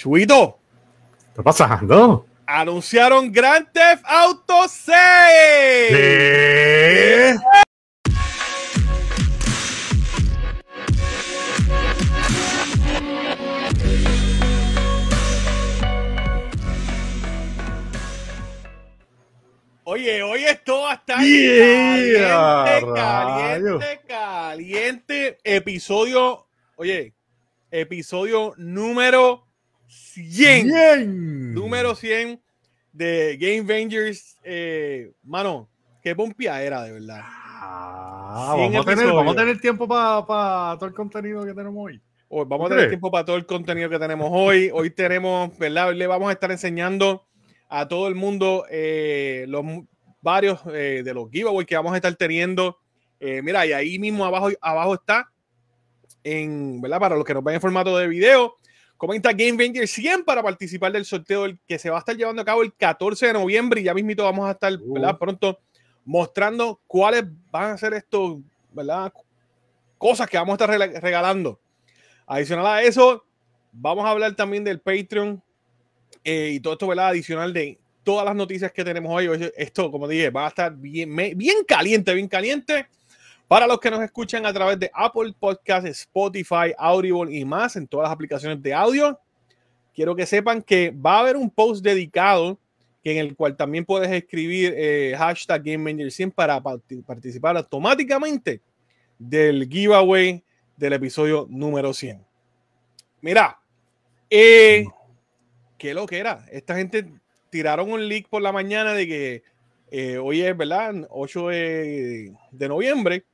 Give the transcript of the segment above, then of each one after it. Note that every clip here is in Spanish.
Chuito. ¿Qué está pasando? Anunciaron Grand Theft Auto 6. ¿Qué? Oye, hoy esto estar Yeah, caliente, caliente, caliente. Episodio, oye, episodio número 100. Bien. Número 100 de Game Avengers. Eh, mano, qué pompia era, de verdad. Ah, 100 vamos, a tener, vamos a tener tiempo para todo el contenido que tenemos hoy. Hoy vamos a ¿Tú tener tiempo para todo el contenido que tenemos hoy. Hoy tenemos, ¿verdad? Hoy le vamos a estar enseñando a todo el mundo eh, los varios eh, de los giveaways que vamos a estar teniendo. Eh, mira, y ahí mismo abajo, abajo está, en, ¿verdad? Para los que nos ven en formato de video, comenta Game Ranger 100 para participar del sorteo que se va a estar llevando a cabo el 14 de noviembre y ya mismito vamos a estar, Uh. ¿verdad? Pronto mostrando cuáles van a ser estos, ¿verdad? Cosas que vamos a estar regalando. Adicional a eso, vamos a hablar también del Patreon eh, y todo esto, ¿verdad? Adicional de todas las noticias que tenemos hoy. Esto, como dije, va a estar bien, bien caliente, bien caliente. Para los que nos escuchan a través de Apple Podcasts, Spotify, Audible y más en todas las aplicaciones de audio, quiero que sepan que va a haber un post dedicado en el cual también puedes escribir eh, hashtag GameManager100 para parti- participar automáticamente del giveaway del episodio número 100. Mira, eh, qué lo que era. Esta gente tiraron un leak por la mañana de que eh, hoy es, ¿verdad? 8 de, de noviembre.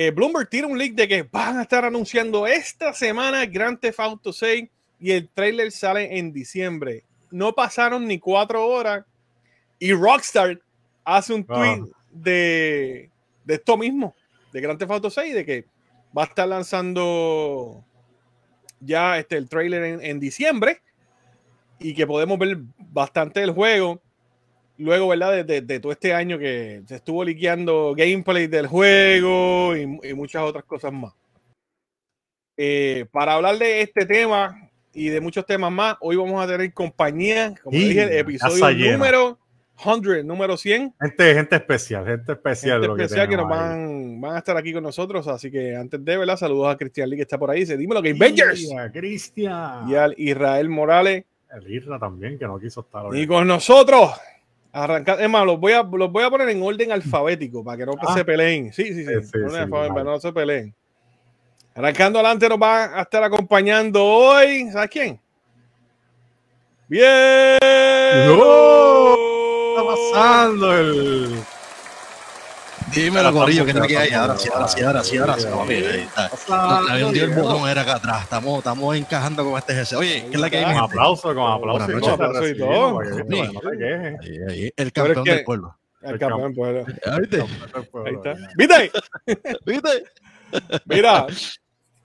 Eh, Bloomberg tira un leak de que van a estar anunciando esta semana Grand Theft Auto 6 y el trailer sale en diciembre. No pasaron ni cuatro horas y Rockstar hace un tweet de, de esto mismo, de Grand Theft Auto 6, de que va a estar lanzando ya este, el trailer en, en diciembre y que podemos ver bastante del juego. Luego, ¿verdad? De, de- de todo este año que se estuvo liqueando gameplay del juego y, y muchas otras cosas más. Eh, para hablar de este tema y de muchos temas más, hoy vamos a tener compañía, como dije, el episodio número 100, número 100. Gente, gente especial, gente especial. Gente lo que especial que, nos van, van a estar aquí con nosotros. Así que antes de, ¿verdad? Saludos a Cristian Lee que está por ahí. Dice, dímelo, Game Avengers. Cristian. Y al Israel Morales. El Irra también, que no quiso estar hoy. Y con nosotros. Arrancar, es más, los voy, a, los voy a poner en orden alfabético para que no Ah. se peleen. Sí, sí, sí. Sí, sí, orden vale. para no se peleen. Arrancando adelante nos va a estar acompañando hoy. ¿Sabes quién? Bien. ¡No! ¿Qué está pasando? El... Dímelo, Corillo, que no que hay. ahora sí, ahora sí, ahora sí, ahora sí. había hundido el botón, era acá atrás. Estamos, estamos encajando con este GC. Oye, ¿qué es la que hay? Con aplauso, con aplauso. Noches. todo, te Aplauso y todo. el campeón del pueblo. El campeón, ¿Ya ¿Viste? Ahí está. ¿Viste? ¿Viste? Mira,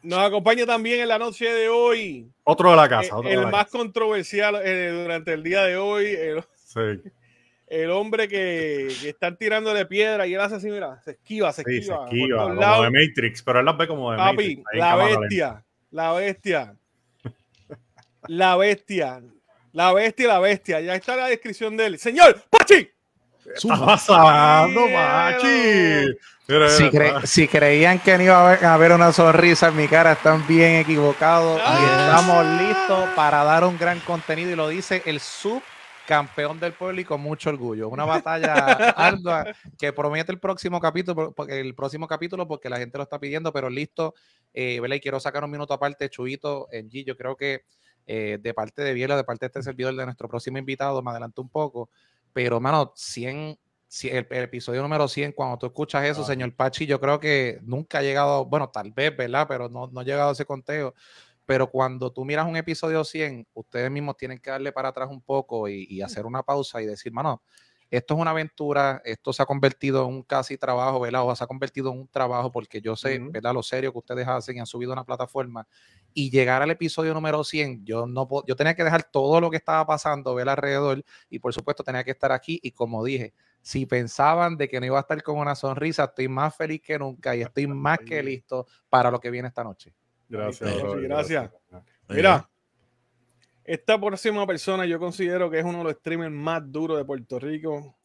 nos acompaña también en la noche de hoy Otro de la eh, casa. Otro de el la más casa. controversial eh, durante el día de hoy, el, Sí, el hombre que, que están tirándole piedra y él hace así, mira, se esquiva, se sí, se esquiva. por esquiva, como lados. de Matrix, pero él las ve como de Papi, Matrix. ahí la bestia, la bestia, la bestia, la bestia, la bestia. Ya está la descripción de él. Señor, Pachi. ¿Qué está pasando? Mira, Si, mira, cre- si creían que no iba a haber, a haber una sonrisa en mi cara, están bien equivocados. Ah. Y estamos listos para dar un gran contenido. Y lo dice el subcampeón del pueblo y con mucho orgullo. Una batalla ardua que promete el próximo capítulo, porque el próximo capítulo, porque la gente lo está pidiendo, pero listo. Eh, ¿verdad? Y quiero sacar un minuto aparte, Chuito, en G. Yo creo que eh, de parte de Biela, de parte de este servidor, de nuestro próximo invitado, me adelanto un poco. Pero, mano, 100 si el, el episodio número 100, cuando tú escuchas eso, Ah. señor Pachi, yo creo que nunca ha llegado, bueno, tal vez, ¿verdad? Pero no, no ha llegado a ese conteo. Pero cuando tú miras un episodio 100, ustedes mismos tienen que darle para atrás un poco y, y hacer una pausa y decir, mano, esto es una aventura, esto se ha convertido en un casi trabajo, ¿verdad? O se ha convertido en un trabajo porque yo sé, Ujú. ¿verdad? Lo serio que ustedes hacen y han subido a una plataforma y llegar al episodio número 100, yo no puedo- yo tenía que dejar todo lo que estaba pasando, ver alrededor y por supuesto tenía que estar aquí y como dije, si pensaban de que no iba a estar con una sonrisa, estoy más feliz que nunca y estoy más que listo para lo que viene esta noche. Gracias, sí, gracias. Oye, Mira, Esta próxima persona yo considero que es uno de los streamers más duros de Puerto Rico.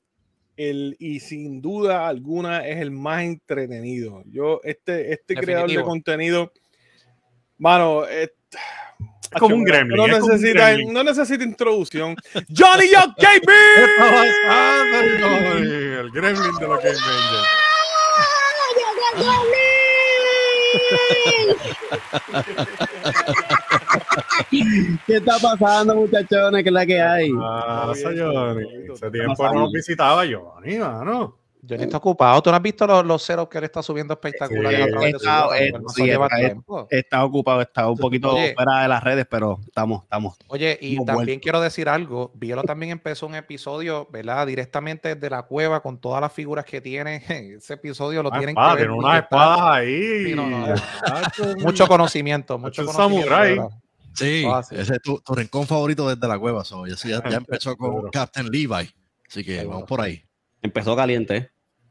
El, y sin duda alguna es el más entretenido. Yo, este, este creador de contenido, mano, es, Es como un gremlin. no, necesita, gremlin. no necesita introducción. Johnny Young KB. Ah, el gremlin de los Game Rangers. ¿Qué está pasando, muchachones? ¿Qué es la que hay? Ah, Johnny. Ese tiempo no nos visitaba Johnny, mano. Johnny está ocupado. ¿Tú no has visto los, los ceros que él está subiendo espectaculares Sí. a través de su Está- blog? eh, Pues sí, lleva está- tiempo. Está ocupado, está un poquito Oye. fuera de las redes, pero estamos, estamos. Oye, y también vuelto. quiero decir algo. Bielo también empezó un episodio, ¿verdad? Directamente desde la cueva con todas las figuras que tiene. Ese episodio lo Una tienen espada, que ver. unas espadas ahí. Sí, no, no, Muchacho, Mucho conocimiento, mucho es un conocimiento. Sí, Ah, sí. ese es tu, tu rincón favorito desde la cueva. So. Ya, ya empezó con. Captain Levi. Así que vamos por ahí. Empezó caliente.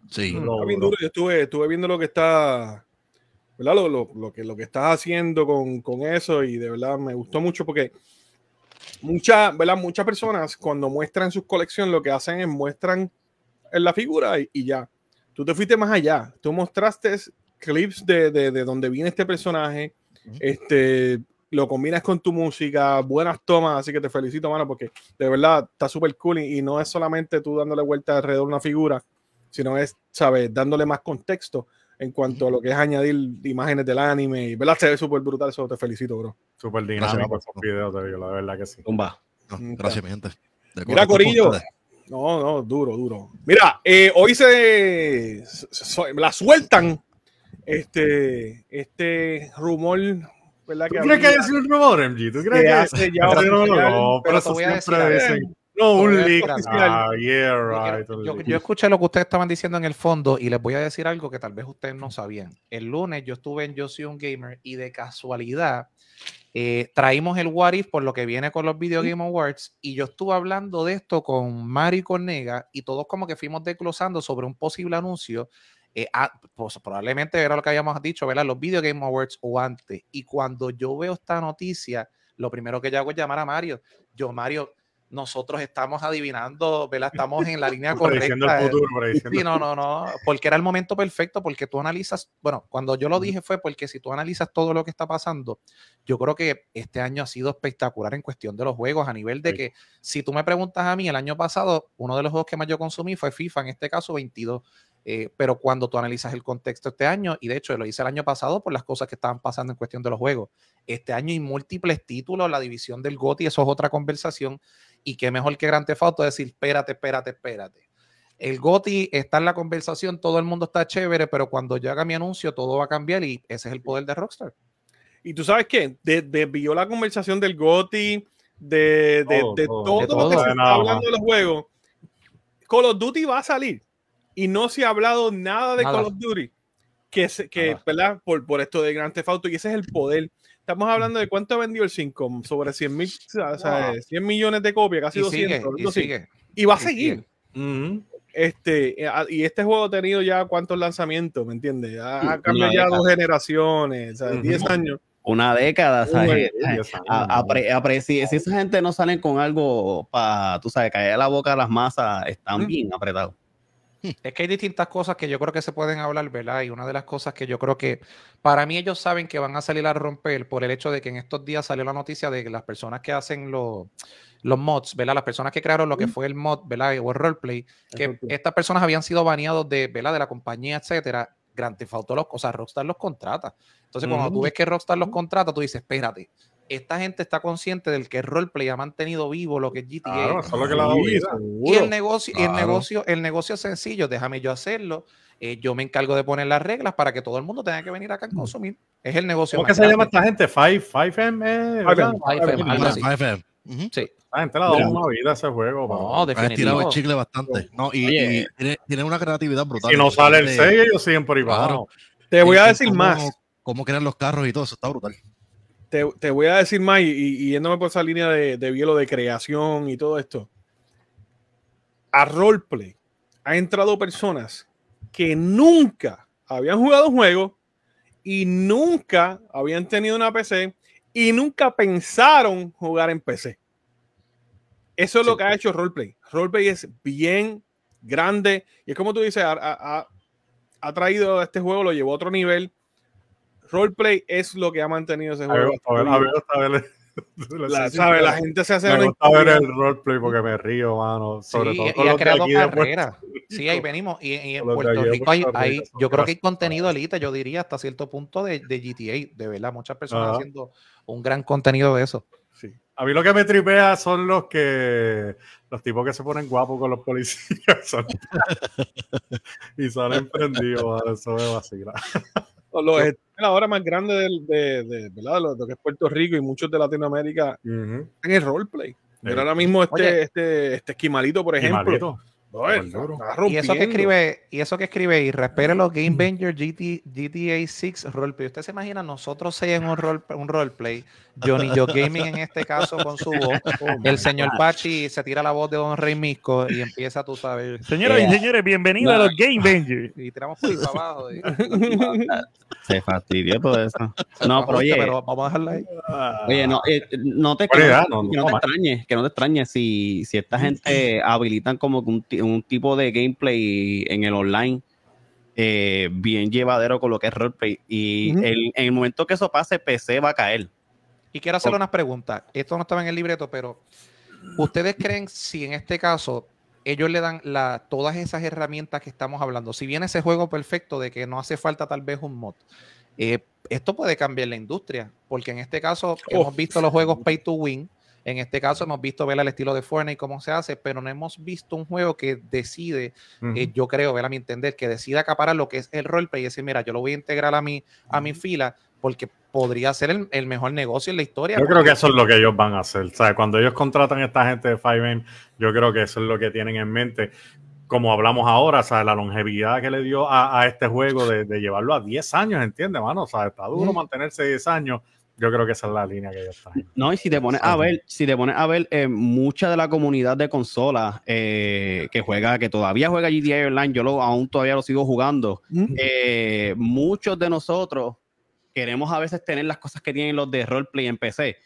Sí. Está bien duro. Yo estuve, estuve viendo lo que está, ¿verdad? Lo, lo- lo que, lo que estás haciendo con, con eso y de verdad me gustó mucho porque muchas, ¿verdad? Muchas personas cuando muestran sus colecciones lo que hacen es muestran en la figura y, y ya. Tú te fuiste más allá. Tú mostraste clips de, de, de donde viene este personaje. Este, lo combinas con tu música, buenas tomas, así que te felicito, mano, porque de verdad está súper cool y, y no es solamente tú dándole vuelta alrededor de una figura, sino es, ¿sabes? Dándole más contexto en cuanto a lo que es añadir imágenes del anime. Y, ¿verdad? Se ve súper brutal, eso te felicito, bro. Súper Gracias, dinámico papá. esos videos, te digo, la verdad que sí. Tumba. No, Mm, gracias, mi gente. De Mira, por Corillo. No, no, duro, duro. Mira, eh, hoy se, se- la sueltan este, este rumor, ¿verdad? ¿Tú crees que había- hay sido un rumor, MG? ¿Tú crees que que hace ya Pero no, no, pero pero eso siempre decir dicen. No, un leak. Ah, yeah, Yo right. Yo, leak. yo escuché lo que ustedes estaban diciendo en el fondo y les voy a decir algo que tal vez ustedes no sabían. El lunes yo estuve en Yo Soy un Gamer y de casualidad eh, traímos el What If por lo que viene con los Video Game Awards y yo estuve hablando de esto con Mari Cornega y todos como que fuimos desglosando sobre un posible anuncio. eh, pues probablemente era lo que habíamos dicho, ¿verdad? Los Video Game Awards o antes. Y cuando yo veo esta noticia, lo primero que yo hago es llamar a Mario. Yo, Mario, nosotros estamos adivinando, ¿verdad? Estamos en la línea correcta. el futuro, prediciendo Sí, no, no, no, porque era el momento perfecto, porque tú analizas, bueno, cuando yo lo dije fue porque si tú analizas todo lo que está pasando, yo creo que este año ha sido espectacular en cuestión de los juegos, a nivel de Sí. que si tú me preguntas a mí, el año pasado, uno de los juegos que más yo consumí fue FIFA, en este caso 22, eh, pero cuando tú analizas el contexto este año, y de hecho lo hice el año pasado por las cosas que estaban pasando en cuestión de los juegos, este año hay múltiples títulos, la división del GOTY, eso es otra conversación, y qué mejor que Grand Theft Auto decir, espérate, espérate, espérate. El GOTI está en la conversación, todo el mundo está chévere, pero cuando yo haga mi anuncio, todo va a cambiar y ese es el poder de Rockstar. Y tú sabes qué, De- desvió la conversación del GOTI, de, de, Todo, de todo. todo, De lo que se está hablando de los juegos. Call of Duty va a salir y no se ha hablado nada de Nada. Call of Duty, que, se- que. ¿verdad? Por, por esto de Grand Theft Auto y ese es el poder. Estamos hablando de cuánto ha vendido el 5, sobre 100 mil, o sea, 100 millones de copias, casi Y 200. sigue, y sigue. Y va a y seguir. Este, eh, ah, y este juego ha tenido ya cuántos lanzamientos, ¿me entiendes? Ha, cambiado ya dos generaciones, o sea, Ujú. 10 años. Una década, ¿sabes? Apre- si, si esa gente no salen con algo para, tú sabes, caer la boca a las masas, están bien apretados. Es que hay distintas cosas que yo creo que se pueden hablar, ¿verdad? Y una de las cosas que yo creo que para mí ellos saben que van a salir a romper por el hecho de que en estos días salió la noticia de que las personas que hacen los, los mods, ¿verdad? Las personas que crearon lo que fue el mod, ¿verdad? O el roleplay, que Exacto. estas personas habían sido baneados de, ¿verdad? De la compañía, etcétera. Grand Theft Auto los, o sea, Rockstar los contrata. Entonces, cuando tú Ujú. ves que Rockstar los contrata, tú dices, espérate, esta gente está consciente del que el roleplay ha mantenido vivo lo que es GTA. Claro, eso es lo que. Y el negocio, y el Claro. negocio, el negocio es sencillo, déjame yo hacerlo. eh, yo me encargo de poner las reglas para que todo el mundo tenga que venir acá a consumir. Es el negocio. ¿Cómo que se llama esta gente? Five, Five M, eh, ¿verdad? 5M, algo así. 5FM. Ujú. Sí. Esta gente le ha dado una vida a ese juego. No. Han definitivo. el chicle bastante. No, y, tiene, tiene una creatividad brutal. si no sale el De- 6, ellos siguen por ahí Claro. Te voy a en decir cómo- más. Cómo crean los carros y todo eso, está brutal. Te, te voy a decir más y, y- yéndome por esa línea de, de hielo de creación y todo esto. A roleplay ha entrado personas que nunca habían jugado un juego y nunca habían tenido una PC y nunca pensaron jugar en PC. Eso es Sí. lo que ha hecho Roleplay. Roleplay es bien grande y es como tú dices, ha, ha- ha- ha traído este juego, lo llevó a otro nivel. Roleplay es lo que ha mantenido ese juego. La, ¿sabe? la gente se hace Me gusta ver el roleplay porque me río, mano. Sobre Sí, todo y, con y ha creado carreras. Sí, ahí venimos. Y, y en Puerto Rico hay, hay- yo creo que hay contenido elite, yo diría hasta cierto punto de, de GTA, de verdad, muchas personas Ajá. haciendo un gran contenido de eso. Sí. A mí lo que me tripea son los que los tipos que se ponen guapos con los policías son- y salen prendidos, mano, eso me vacila. Los es la hora más grande del- de, de, ¿verdad? Lo, lo que es Puerto Rico y muchos de Latinoamérica Ujú. en el roleplay. Pero Sí. ahora mismo este, Oye. este, este esquimalito, por ejemplo, Y eso que escribe, y eso que escribe, y respire los Game Banger GT, GTA 6 roleplay. ¿Usted se imagina nosotros seis en un, role, un roleplay? Johnny Yo Gaming en este caso con su voz. El señor Pachi se tira la voz de Don Rey Misco y empieza, tú sabes. Señoras y Yeah. señores, bienvenidos a los Game Bangers. Y tiramos por para abajo. y- Se fastidió todo eso. No, pero oye, pero vamos a dejarla ahí. Oye, no, eh, no te, Buena que no, no, que no no te extrañes, que no te extrañes si, si esta gente habilitan como que un, un tipo de gameplay en el online eh, bien llevadero con lo que es roleplay. Y el- en el momento que eso pase, PC va a caer. Y quiero hacerle unas preguntas. Esto no estaba en el libreto, pero ¿ustedes creen si en este caso ellos le dan la, todas esas herramientas que estamos hablando? Si viene ese juego perfecto de que no hace falta tal vez un mod, eh, esto puede cambiar la industria, porque en este caso hemos visto los juegos pay to win. En este caso hemos visto ver el estilo de Fortnite cómo se hace, pero no hemos visto un juego que decide eh, yo creo, ver a mi entender, que decida acaparar lo que es el roleplay y decir, mira, yo lo voy a integrar a mi, a mi fila porque podría ser el, el mejor negocio en la historia. Yo creo que eso es lo que ellos van a hacer. ¿sabes? Cuando ellos contratan a esta gente de 5M, yo creo que eso es lo que tienen en mente. Como hablamos ahora, ¿sabes? la longevidad que le dio a, a este juego de, de llevarlo a 10 años, ¿entiendes, mano? O sea, está duro Mm. mantenerse 10 años. Yo creo que esa es la línea que ellos están. No, y si te pones a ver, si te pones a ver, eh, mucha de la comunidad de consolas eh, que juega, que todavía juega GTA Online, yo lo, aún todavía lo sigo jugando. Ujú. eh, muchos de nosotros queremos a veces tener las cosas que tienen los de roleplay en PC.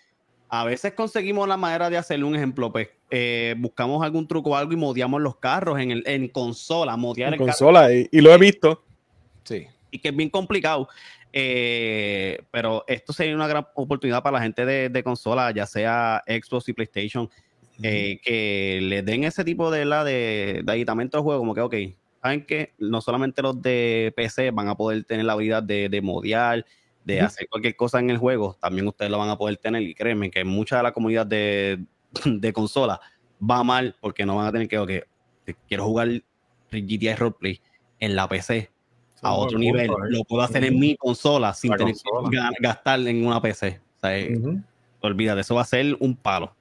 A veces conseguimos la manera de hacerle un ejemplo, pues eh, buscamos algún truco o algo y modiamos los carros en, el, en consola, modiar en el carro, consola y, y lo he visto. Sí. y que es bien complicado. Eh, pero esto sería una gran oportunidad para la gente de, de consola, ya sea Xbox y PlayStation, eh, que le den ese tipo de, la, de, de aditamento al juego, como que, ok, saben que no solamente los de PC van a poder tener la habilidad de, de modiar, de hacer cualquier cosa en el juego, también ustedes lo van a poder tener. Y créanme que mucha de la comunidad de, de consola va mal porque no van a tener que, ok, quiero jugar GTA Roleplay en la PC a otro punto, nivel. ¿eh? Lo puedo hacer en mi consola sin La tener consola. que ga- gastar en una PC. O sea, eh, olvídate, eso va a ser un palo.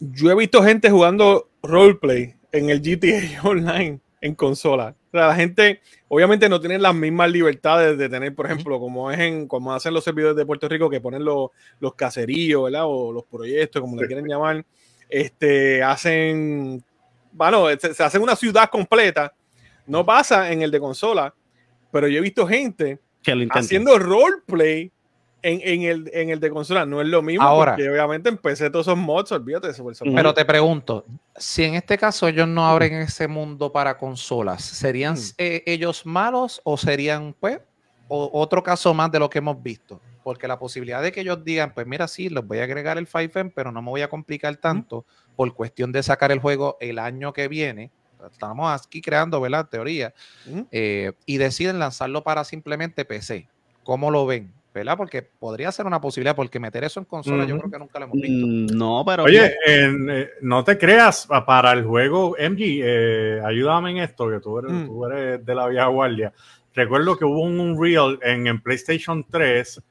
Yo he visto gente jugando roleplay en el GTA Online en consola. La gente obviamente no tiene las mismas libertades de tener, por ejemplo, como es en como hacen los servidores de Puerto Rico que ponen los, los caseríos, ¿verdad? O los proyectos, como le quieren llamar. Este, hacen, bueno, se, se hacen una ciudad completa. No pasa en el de consola, pero yo he visto gente Que haciendo roleplay en, en, el, en el de consola. No es lo mismo Ahora. porque obviamente empecé todos esos mods, olvídate de eso. personaje. Pero te pregunto, si en este caso ellos no abren ese mundo para consolas, ¿serían Mm. eh, ellos malos o serían, pues, o- otro caso más de lo que hemos visto? Porque la posibilidad de que ellos digan, pues mira, sí, les voy a agregar el 5M, pero no me voy a complicar tanto por cuestión de sacar el juego el año que viene. Estamos aquí creando, ¿verdad? Teoría. Eh, y deciden lanzarlo para simplemente PC. ¿Cómo lo ven? ¿Verdad? Porque podría ser una posibilidad, porque meter eso en consola yo creo que nunca lo hemos visto. Mm, No, pero. Oye, eh, no te creas, pa- para el juego, MG, eh, ayúdame en esto, que tú eres, Mm. tú eres de la vieja guardia. Recuerdo que hubo un Unreal en, en PlayStation 3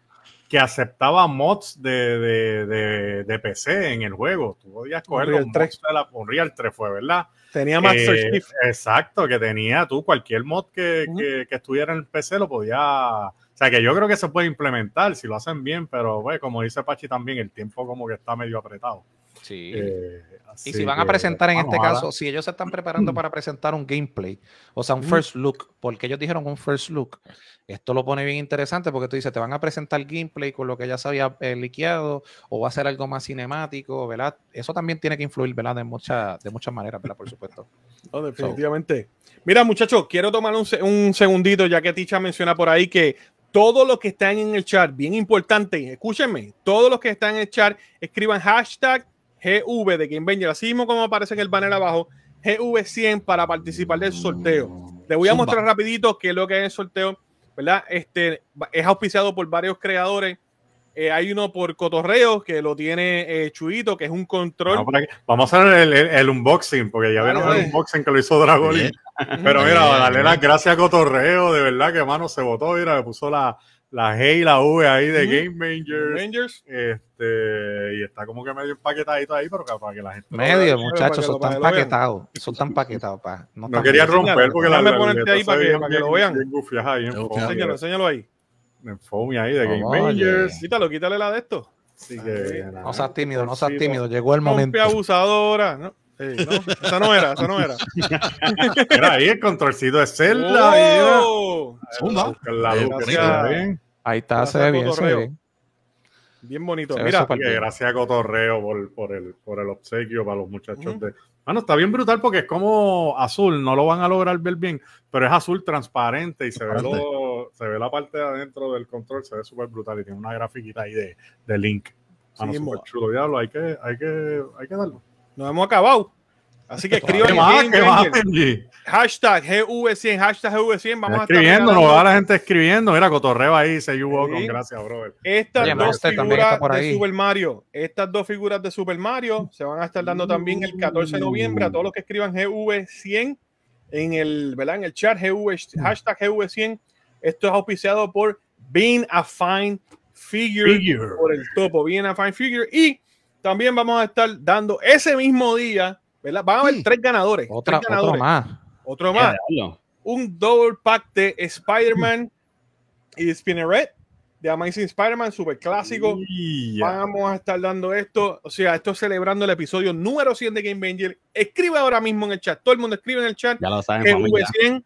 que aceptaba mods de, de, de, de PC en el juego. Tú podías coger Unreal los 3. mods de la Unreal 3, fue, ¿verdad? Tenía Master Eh, Chief. Exacto, que tenía tú cualquier mod que, que- que estuviera en el PC lo podía. O sea, que yo creo que se puede implementar si lo hacen bien, pero pues, como dice Pachi también, el tiempo como que está medio apretado. Sí. Eh, Y si van a presentar en bueno, este caso, si ellos se están preparando para presentar un gameplay, o sea, un first look, porque ellos dijeron un first look, esto lo pone bien interesante porque tú dices, te van a presentar gameplay con lo que ya se había eh, liqueado, o va a ser algo más cinemático, ¿verdad? Eso también tiene que influir, ¿verdad? De, muchas de muchas maneras, ¿verdad? Por supuesto. No, definitivamente. Mira, muchachos, quiero tomar un, se- un segundito, ya que Ticha menciona por ahí que todos los que están en el chat, bien importante, escúchenme, todos los que están en el chat, escriban hashtag GV de Game Banger, así mismo como aparece en el banner abajo, GV100 para participar del sorteo. Les voy a mostrar rapidito qué es lo que es el sorteo, ¿verdad? Este es auspiciado por varios creadores. Eh, hay uno por Cotorreo que lo tiene eh, Chuito, que es un control. Vamos, a hacer el, el- el unboxing, porque ya Dale, vieron dale. el unboxing que lo hizo Dragolín. Pero mira, Bien, darle bien. las gracias a Cotorreo, de verdad que mano se votó, mira, le puso la, la G y la V ahí de. Game Rangers. Rangers. Este, y está como que medio empaquetadito ahí, pero para que la gente. lo Medio, vea. muchachos, son tan que lo vean. paquetados, son tan paquetados, pa. No, No quería romper porque la, Déjame ponerte ahí para que- para que lo bien- vean. bien Enséñalo, enséñalo ahí. En foamy ahí de Game. Rangers. Quítalo, quítale la de esto. Así que, No seas tímido, no seas tímido, llegó el momento. Rompe abusadora. ¿no? Sí, no, esa no era, esa no era. Mira ahí el controlcito de Zelda. mira. ¡Oh! Ahí está, se ve bien, se ve Cotorreo. bien. Bien bonito. Se Mira, bien. gracias a Cotorreo por, por, el, por el obsequio para los muchachos de. Bueno, está bien brutal porque es como azul, no lo van a lograr ver bien, pero es azul transparente y se ve, lo- se ve la parte de adentro del control, se ve súper brutal y tiene una grafiquita ahí de, de Link. Mano, Sí, súper mo- chulo, diablo, hay que, hay que, hay que darlo. nos hemos acabado. Así que escriban hashtag GV100, hashtag GV100. Vamos a estar escribiendo, no regalando va la gente escribiendo. Mira, Cotorreo ahí, se yugo Sí. con gracias, brother. Estas Oye, dos figuras de. Super Mario. Estas dos figuras de Super Mario se van a estar dando también el 14 de noviembre a todos los que escriban GV100 en el, ¿verdad? En el chat GV, hashtag GV100. Esto es auspiciado por Being a Fine Figure, figure. por el topo, Being a Fine Figure. Y también vamos a estar dando ese mismo día, ¿verdad? Van a haber sí. tres ganadores. Otra, tres ganadores. Otro más. Otro más. Un double pack de Spider-Man y de Spinneret de Amazing Spider-Man, super clásico. Yeah. Vamos a estar dando esto, o sea, esto celebrando el episodio número 100 de Game Banger. Escribe ahora mismo en el chat, todo el mundo escribe en el chat. Ya lo saben, V100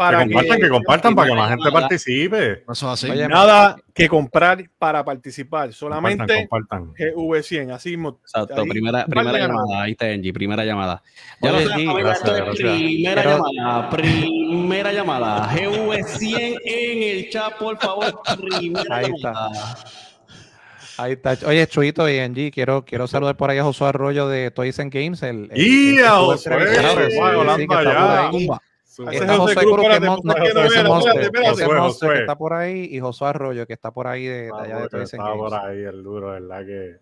para que compartan, que, compartan para que más gente participe. Eso así. Nada que comprar para participar, solamente compartan, compartan. V100, así mismo. Exacto, primera, primera llamada. ahí está Angie, primera llamada. Primera llamada, primera llamada. GV100 en el chat, por favor, primera ahí. Está. Ahí está. Oye, Chuito y Angie, quiero, quiero saludar por ahí a Josué Arroyo de Toys and Games. El, el, el, el, está Está José José Cruz, que Josué. está por ahí y Josué Arroyo que está por ahí de, de allá de Toys Estaba por ahí el duro, ¿verdad? Que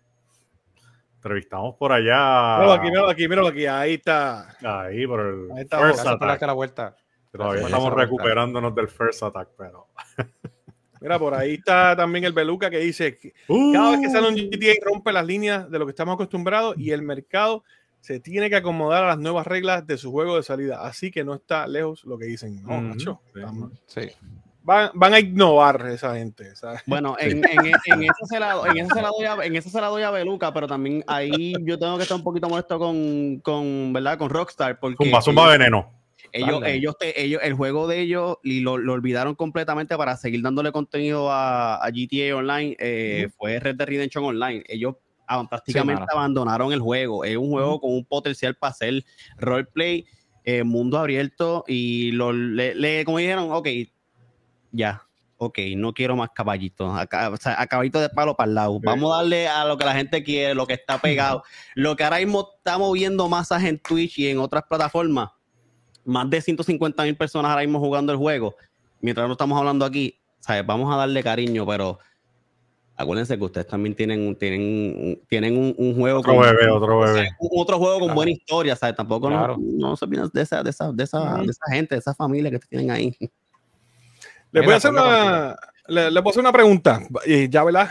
entrevistamos por allá. Míralo aquí, míralo aquí, míralo aquí, ahí está. Ahí, por el Ahí está first José, attack. la vuelta. Todavía estamos recuperándonos del first attack, pero. Mira, por ahí está también el Beluca que dice que Uh, cada vez que sale un GTA rompe las líneas de lo que estamos acostumbrados y el mercado se tiene que acomodar a las nuevas reglas de su juego de salida. Así que no está lejos lo que dicen. No, macho, sí. Sí. van, van a innovar esa gente. ¿sabes? Bueno, en, en, en eso se la, en eso se la doy a, en eso se la doy a Beluca, pero también ahí yo tengo que estar un poquito molesto con, con ¿verdad? Con Rockstar, porque Zumba, zumba veneno. ellos, ellos, te- ellos, el juego de ellos y lo, lo olvidaron completamente para seguir dándole contenido a, a GTA Online. eh, Fue Red Dead Redemption Online. Ellos prácticamente abandonaron el juego. Es un juego con un potencial para hacer roleplay, eh, mundo abierto y lo, le, le- como dijeron, ok, ya. Ok, no quiero más caballitos, o sea, a caballito de palo para el lado. Vamos a darle a lo que la gente quiere, lo que está pegado. Lo que ahora mismo estamos viendo masas en Twitch y en otras plataformas, más de 150 mil personas ahora mismo jugando el juego, mientras no estamos hablando aquí, ¿sabes? Vamos a darle cariño, pero acuérdense que ustedes también tienen, un- tienen, un- tienen un, un juego Otro con- bebé, otro bebé. un- otro juego con Claro. buena historia, ¿sabes? Tampoco no- Claro. no, se olviden de esa, de esa, de esa, de esa gente, de esa familia que tienen ahí. Les voy a hacer una, le, le voy a hacer una pregunta. Y ya, ¿verdad?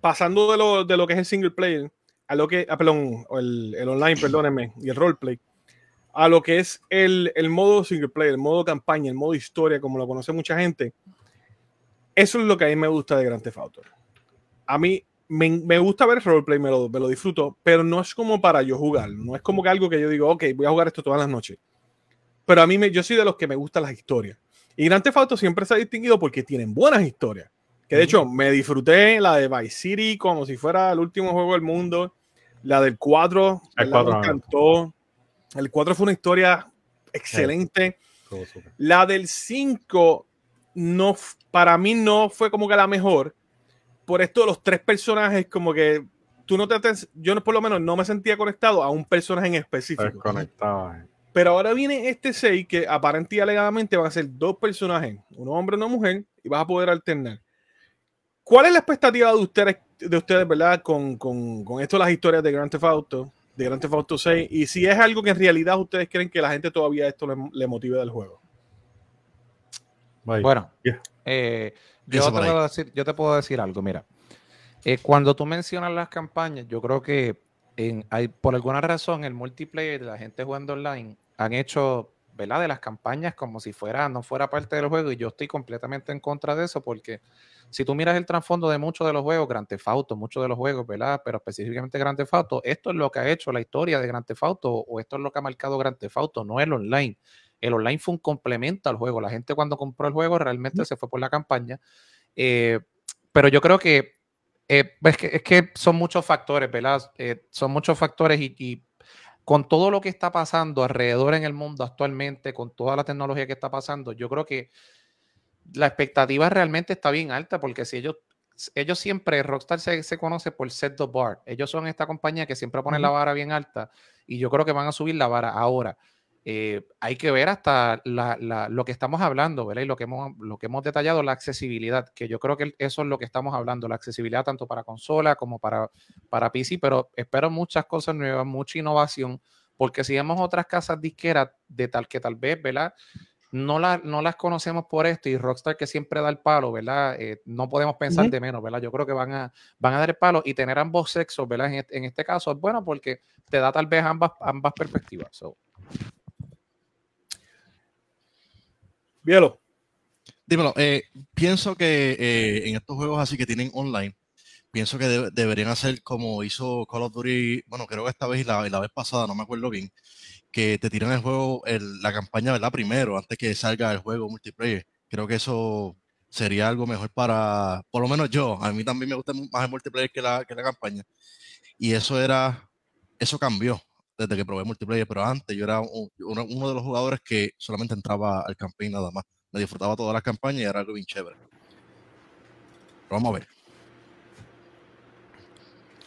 Pasando de lo, de lo que es el single player a lo que, ah, perdón, o el, el online, perdónenme, y el roleplay, a lo que es el, el modo single player, el modo campaña, el modo historia, como lo conoce mucha gente. Eso es lo que a mí me gusta de Grand Theft Auto. A mí, me, me gusta ver roleplay, me lo, me lo disfruto, pero no es como para yo jugar. No es como que algo que yo digo, ok, voy a jugar esto todas las noches. Pero a mí, me, yo soy de los que me gustan las historias. Y Grand Theft Auto siempre se ha distinguido porque tienen buenas historias. Que de hecho, me disfruté la de Vice City como si fuera el último juego del mundo. La del 4, El ¿verdad? 4, me encantó. El 4 fue una historia excelente. La del 5, no, para mí no fue como que la mejor. Por esto de los tres personajes, como que tú no te. Yo no, por lo menos no me sentía conectado a un personaje en específico. Desconectado. eh. Pero ahora viene este 6 que aparentemente y alegadamente van a ser dos personajes, un hombre y una mujer, y vas a poder alternar. ¿Cuál es la expectativa de ustedes, de ustedes verdad, con, con, con esto de las historias de Grand Theft Auto, de Grand Theft Auto 6? Y si es algo que en realidad ustedes creen que la gente todavía esto le, le motive del juego. Bye. Bueno, Yeah. eh, yo, te puedo decir, yo te puedo decir algo, mira. Eh, cuando tú mencionas las campañas, yo creo que en, hay, por alguna razón el multiplayer de la gente jugando online han hecho, ¿verdad? De las campañas como si fuera, no fuera parte del juego y yo estoy completamente en contra de eso porque si tú miras el trasfondo de muchos de los juegos, Grand Theft Auto, muchos de los juegos, ¿verdad? Pero específicamente Grand Theft Auto, esto es lo que ha hecho la historia de Grand Theft Auto o esto es lo que ha marcado Grand Theft Auto, no el online. El online fue un complemento al juego. La gente cuando compró el juego realmente se fue por la campaña. Eh, pero yo creo que, eh, es que es que son muchos factores, ¿verdad? Eh, son muchos factores y, y con todo lo que está pasando alrededor en el mundo actualmente, con toda la tecnología que está pasando, yo creo que la expectativa realmente está bien alta porque si ellos, ellos siempre, Rockstar se, se conoce por set the bar. Ellos son esta compañía que siempre pone la vara bien alta y yo creo que van a subir la vara ahora. Eh, hay que ver hasta la- la- lo que estamos hablando, ¿verdad? Y lo que, hemos, lo que hemos detallado, la accesibilidad, que yo creo que eso es lo que estamos hablando, la accesibilidad tanto para consola como para, para PC, pero espero muchas cosas nuevas, mucha innovación, porque si vemos otras casas disqueras de tal que tal vez, ¿verdad? No, la- no las conocemos por esto y Rockstar que siempre da el palo, ¿verdad? Eh, no podemos pensar de menos, ¿verdad? Yo creo que van a, van a dar el palo y tener ambos sexos, ¿verdad? En este, en este caso es bueno porque te da tal vez ambas, ambas perspectivas. So, Dímelo, eh, pienso que eh, en estos juegos así que tienen online, pienso que debe- deberían hacer como hizo Call of Duty, bueno, creo que esta vez y la, la vez pasada, no me acuerdo bien, que te tiran el juego, la campaña, ¿verdad? Primero, antes que salga el juego multiplayer. Creo que eso sería algo mejor para, por lo menos yo, a mí también me gusta más el multiplayer que la, que la campaña. Y eso era, eso cambió desde que probé multiplayer, pero antes yo era un- uno, uno de los jugadores que solamente entraba al campaign nada más me disfrutaba todas las campañas y era algo bien chévere. Pero vamos a ver.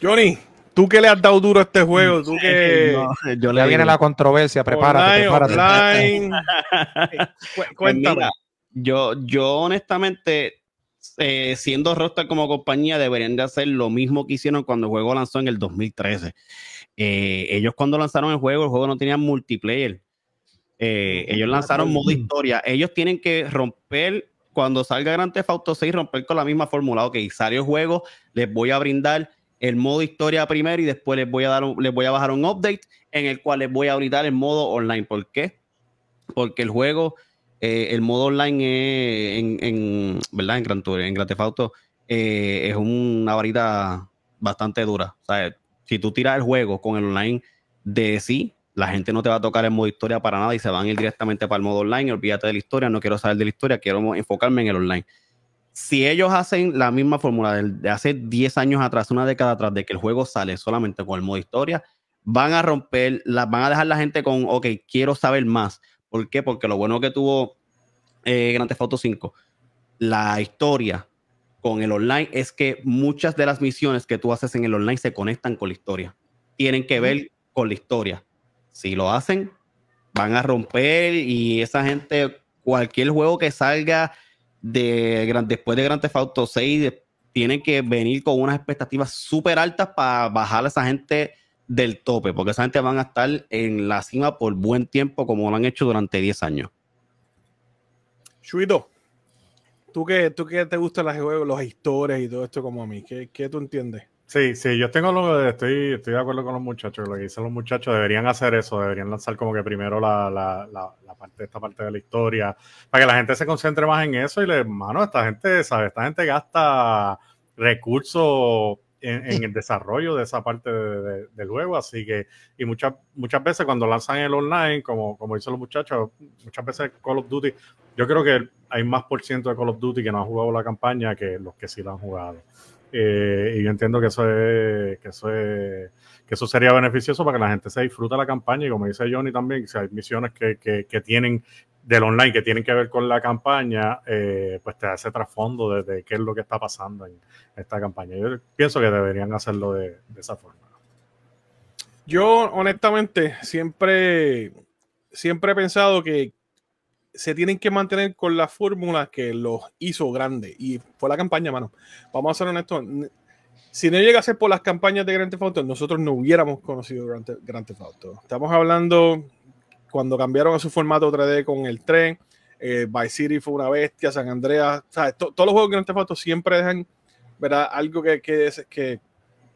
Johnny, tú que le has dado duro a este juego, tú que. No, yo le ya viene la controversia, prepárate, online, prepárate. offline. Eh, pues Cuéntame. mira, yo, yo honestamente, eh, siendo Rockstar como compañía, deberían de hacer lo mismo que hicieron cuando el juego lanzó en el 2013. Eh, ellos cuando lanzaron el juego, el juego no tenía multiplayer. Eh, ellos lanzaron modo historia. Ellos tienen que romper, cuando salga Grand Theft Auto 6, romper con la misma fórmula. Ok, salió el juego, les voy a brindar el modo historia primero y después les voy a dar un- les voy a bajar un update en el cual les voy a brindar el modo online. ¿Por qué? Porque el juego, eh, el modo online es en, ¿verdad? En Grand, Tour- en Grand Theft Auto eh, es una varita bastante dura. O sea, si tú tiras el juego con el online de sí, la gente no te va a tocar el modo historia para nada y se van a ir directamente para el modo online. Olvídate de la historia, no quiero saber de la historia, quiero enfocarme en el online. Si ellos hacen la misma fórmula de hace 10 años atrás, una década atrás, de que el juego sale solamente con el modo historia, van a romper, van a dejar la gente con, ok, quiero saber más. ¿Por qué? Porque lo bueno que tuvo eh, Grand Theft Auto 5, la historia con el online es que muchas de las misiones que tú haces en el online se conectan con la historia. Tienen que ver con la historia. Si lo hacen, van a romper y esa gente, cualquier juego que salga de después de Grand Theft Auto 6, de- tienen que venir con unas expectativas súper altas para bajar a esa gente del tope, porque esa gente van a estar en la cima por buen tiempo como lo han hecho durante 10 años. Chuito, tú que, tú que te gustan los juegos, las historias y todo esto como a mí, ¿qué, qué tú entiendes? Sí, sí, yo tengo lo de, estoy, estoy de acuerdo con los muchachos, lo que dicen los muchachos, deberían hacer eso, deberían lanzar como que primero la, la, la, la parte, esta parte de la historia, para que la gente se concentre más en eso y le, mano, esta gente, ¿sabes? Esta gente gasta recursos en, en el desarrollo de esa parte de- de- del juego. Así que, y muchas, muchas veces cuando lanzan el online, como, como dicen los muchachos, muchas veces Call of Duty, yo creo que hay más por ciento de Call of Duty que no han jugado la campaña que los que sí la han jugado. Eh, y yo entiendo que eso es, que eso es, que eso sería beneficioso para que la gente se disfrute la campaña. Y como dice Johnny también, si hay misiones que, que, que tienen del online que tienen que ver con la campaña, eh, pues te ese trasfondo de, qué es lo que está pasando en esta campaña. Yo pienso que deberían hacerlo de, esa forma. Yo, honestamente, siempre, siempre he pensado que se tienen que mantener con la fórmula que los hizo grandes. Y fue la campaña, mano. Vamos a ser honestos. Si no llega a ser por las campañas de Grand Theft nosotros no hubiéramos conocido Grand Grand Theft. Estamos hablando cuando cambiaron a su formato 3D con el tren. eh, Vice City fue una bestia, San Andreas. ¿sabes? To- todos los juegos de Grand Theft Auto siempre dejan ¿verdad? algo que, que, que,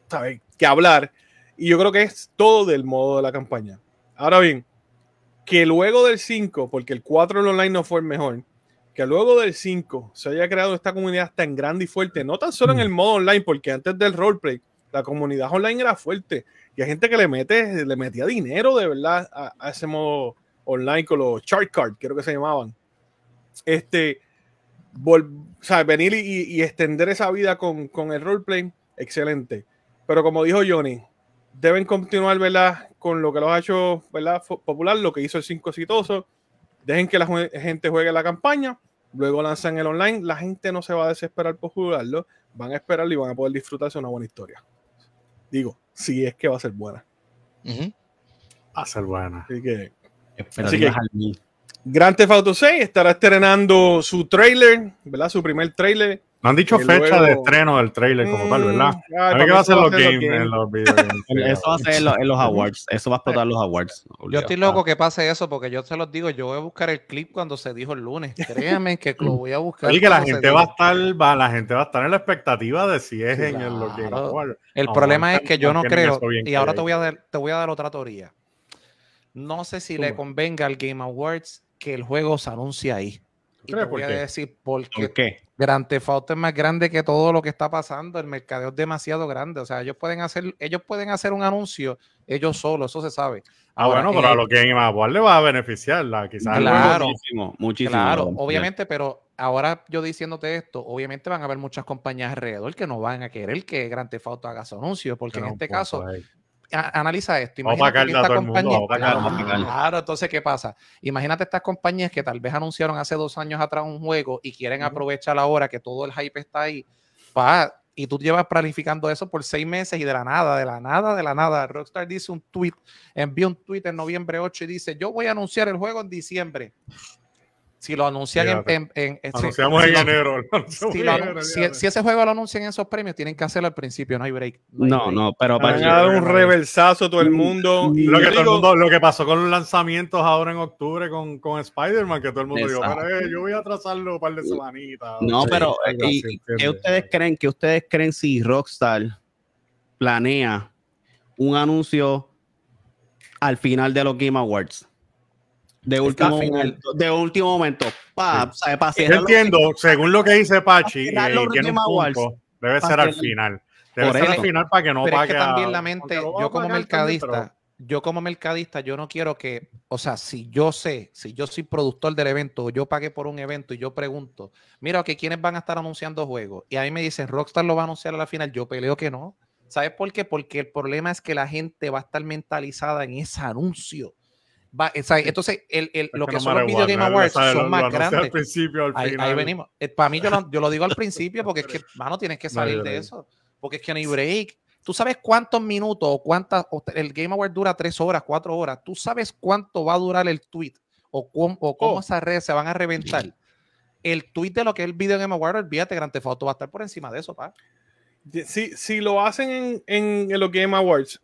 ¿sabes? que hablar. Y yo creo que es todo del modo de la campaña. Ahora bien, que luego del 5, porque el 4 en online no fue el mejor, que luego del 5 se haya creado esta comunidad tan grande y fuerte, no tan solo en el modo online, porque antes del roleplay, la comunidad online era fuerte. Y hay gente que le mete, le metía dinero de verdad a, a ese modo online con los chart cards, creo que se llamaban. Este, vol- o sea, venir y, y extender esa vida con, con el roleplay, excelente. Pero como dijo Johnny, deben continuar, ¿verdad? Con lo que los ha hecho, ¿verdad? Popular, lo que hizo el 5 exitoso. Dejen que la gente juegue la campaña, luego lanzan el online. La gente no se va a desesperar por jugarlo, van a esperarlo y van a poder disfrutarse una buena historia. Digo, si es que va a ser buena. Va a ser buena. Así que Expectativas que-. Grand Theft Auto 6 estará estrenando su trailer, ¿verdad? Su primer trailer. No han dicho Y fecha luego- de estreno del trailer como tal, ¿verdad? Mm, A ver qué va a eso hacer los ser games en los videogames. Eso va a ser en los, en los awards. Eso va a explotar los awards. Yo estoy loco que pase eso porque yo se los digo, yo voy a buscar el clip cuando se dijo el lunes. Créanme que lo voy a buscar. Oye, que la gente va a estar, va, la gente va a estar en la expectativa de si es en el los Game claro. Awards. El No, problema es que yo no creo, y ahora te voy, a dar, te voy a dar otra teoría. No sé si le convenga al Game Awards que el juego se anuncie ahí. Y te crees? voy ¿Por a qué? decir por qué. ¿Por qué? Grand Theft Auto es más grande que todo lo que está pasando. El mercadeo es demasiado grande. O sea, ellos pueden hacer, ellos pueden hacer un anuncio ellos solos, eso se sabe. Ah, Ahora, bueno, pero a eh, los Game Awards le va a beneficiar. la- Quizás Claro. Muchísimo, muchísimo. Claro, obviamente, pero ahora yo diciéndote esto, obviamente van a haber muchas compañías alrededor que no van a querer que Grand Theft Auto haga su anuncio, porque en este caso, ahí. Analiza esto. Vamos a Imagínate a el mundo, vamos a claro, entonces, ¿qué pasa? Imagínate estas compañías que tal vez anunciaron hace dos años atrás un juego y quieren aprovechar ahora que todo el hype está ahí, y tú llevas planificando eso por seis meses y de la nada, de la nada, de la nada, Rockstar dice un tweet, envió un tweet en noviembre 8 y dice, yo voy a anunciar el juego en diciembre. Si lo anuncian en, en- en- en- Anunciamos si en lo- enero. si, enero, ese juego lo anuncian en esos premios, tienen que hacerlo al principio, no hay break. hay No, break. no, pero Van Pachi, a dar un reversazo a todo el mundo. Y Lo que, yo todo el digo, mundo- lo que pasó con los lanzamientos ahora en octubre con, con Spider-Man, que todo el mundo dijo, Exacto. "Pero, eh, yo voy a atrasarlo un par de semanitas. No, Sí, pero eh, y- ¿qué ustedes creen? ¿Qué ustedes creen si Rockstar planea un anuncio al final de los Game Awards? De último final. momento, de último momento. Pa, Sí. ¿sabe? Pa Yo los- entiendo, según lo que dice Pachi, tiene un punto, debe ser al final. Debe ser al final para que no pero es pague que a- también la mente, yo a como también, pero- mercadista, yo como mercadista, yo no quiero que, o sea, si yo sé, si yo soy productor del evento, yo pagué por un evento y yo pregunto, mira, que quiénes van a estar anunciando juegos, y a mí me dicen, Rockstar lo va a anunciar a la final, yo peleo que no. ¿Sabes por qué? Porque el problema es que la gente va a estar mentalizada en ese anuncio. Va, o sea, entonces, el, el- Es lo que, no son los Video Game. Awards son lo más grandes. Al principio, al Ahí, venimos. Para mí, yo lo, yo lo digo al principio porque es que, mano, tienes que No salir de eso. Porque es que no hay break. Tú sabes cuántos minutos o cuántas. el Game Award dura tres horas, cuatro horas. Tú sabes cuánto va a durar el tweet o, cómo- o cómo Oh. esas redes se van a reventar. El tweet de lo que es el Video Game Award, olvídate, Grand Theft Auto va a estar por encima de eso, pa. si, si lo hacen en, en, en los Game Awards,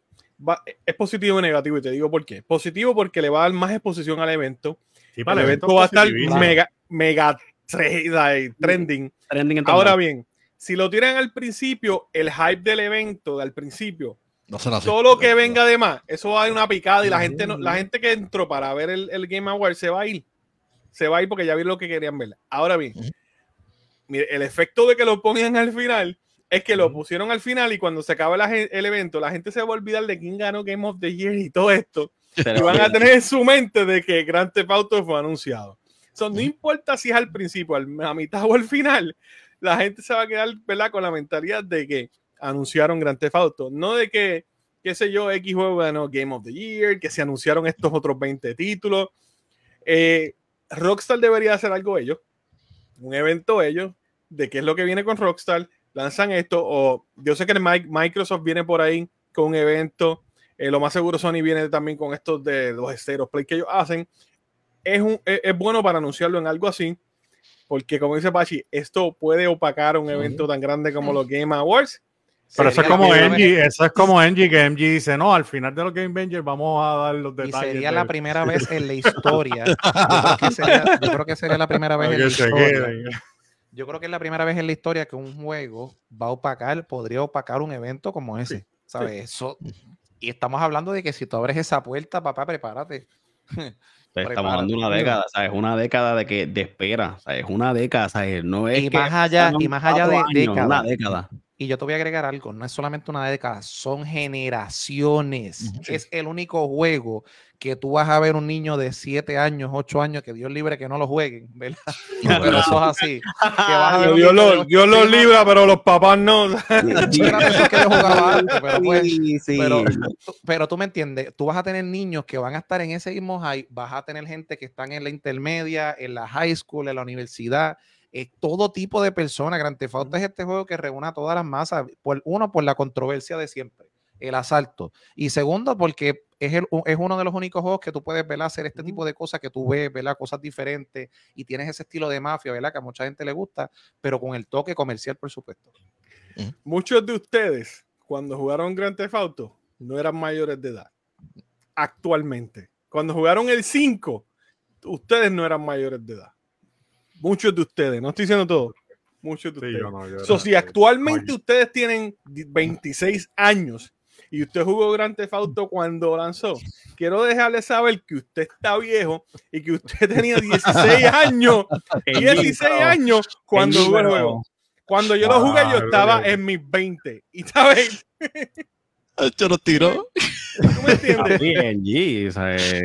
va- es positivo y negativo. Y te digo por qué. Positivo porque le va a dar más exposición al evento. Sí, para el evento va a estar mega, mega tre- trending. trending en Ahora bien, si lo tiran al principio, el hype del evento al principio, No todo lo que venga de más, eso va a dar una picada y la gente no, la gente que entró para ver el, el Game Award se va a ir. Se va a ir porque ya vieron lo que querían ver. Ahora bien, mire, el efecto de que lo pongan al final es que lo pusieron al final y cuando se acaba la el evento, la gente se va a olvidar de quién ganó Game of the Year y todo esto. Pero- Y van a tener en su mente de que Grand Theft Auto fue anunciado. So, no importa si es al principio, al- a mitad o al final, la gente se va a quedar ¿verdad? con la mentalidad de que anunciaron Grand Theft Auto. No de que, qué sé yo, X juego ganó Game of the Year, que se anunciaron estos otros 20 títulos. Eh, Rockstar debería hacer algo ellos, un evento ellos, de qué es lo que viene con Rockstar, lanzan esto, o yo sé que el Microsoft viene por ahí con un evento, eh, lo más seguro Sony viene también con estos de los esteros play que ellos hacen. Es, un, es, es bueno para anunciarlo en algo así, porque como dice Pachi, esto puede opacar un evento tan grande como los Game Awards. Pero eso es como Engie, eso es como Engie, que Engie dice, no, al final de los Game Avengers vamos a dar los Y detalles. sería de- la primera vez en la historia. Yo creo que sería, yo creo que sería la primera vez en la historia. Yo creo que es la primera vez en la historia que un juego va a opacar, podría opacar un evento como ese. ¿Sabes? Eso. Y estamos hablando de que si tú abres esa puerta, papá, prepárate. Estamos Prepárate. hablando de una década, ¿sabes? Una década de que de espera, ¿sabes? Una década, ¿sabes? No es Y que más allá- pasan y más allá cuatro de años, décadas. Una década. Y yo te voy a agregar algo, no es solamente una década, son generaciones. Es el único juego que tú vas a ver un niño de 7 años, 8 años, que Dios libre que no lo jueguen, ¿verdad? Pero eso es así. Que vas a ver Dios niño de lo, ocho- Dios lo sí, no, libra, pero los papás no. Espérate, eso es que yo jugaba antes, pero pues, Sí, sí. pero, pero tú me entiendes, tú vas a tener niños que van a estar en ese mismo high, vas a tener gente que están en la intermedia, en la high school, en la universidad, eh, todo tipo de personas. Grand Theft Auto es este juego que reúne a todas las masas. Por, uno, por la controversia de siempre, el asalto. Y segundo, porque es, el- es uno de los únicos juegos que tú puedes ¿verdad? hacer este tipo de cosas que tú ves, ¿verdad? cosas diferentes, y tienes ese estilo de mafia, ¿verdad? que a mucha gente le gusta, pero con el toque comercial, por supuesto. Muchos de ustedes, cuando jugaron Grand Theft Auto, no eran mayores de edad. Actualmente. Cuando jugaron el 5, ustedes no eran mayores de edad. Muchos de ustedes, no estoy diciendo todo. Muchos de Sí, ustedes. yo no, yo So, si actualmente ustedes tienen 26 años y usted jugó Grand Theft Auto cuando lanzó, quiero dejarle saber que usted está viejo y que usted tenía 16 años, 16 años cuando jugó el juego. Cuando yo lo jugué, yo estaba en mis 20. Y sabes, Yo lo tiró. ¿tú me entiendes? Bien, G, ¿sabes?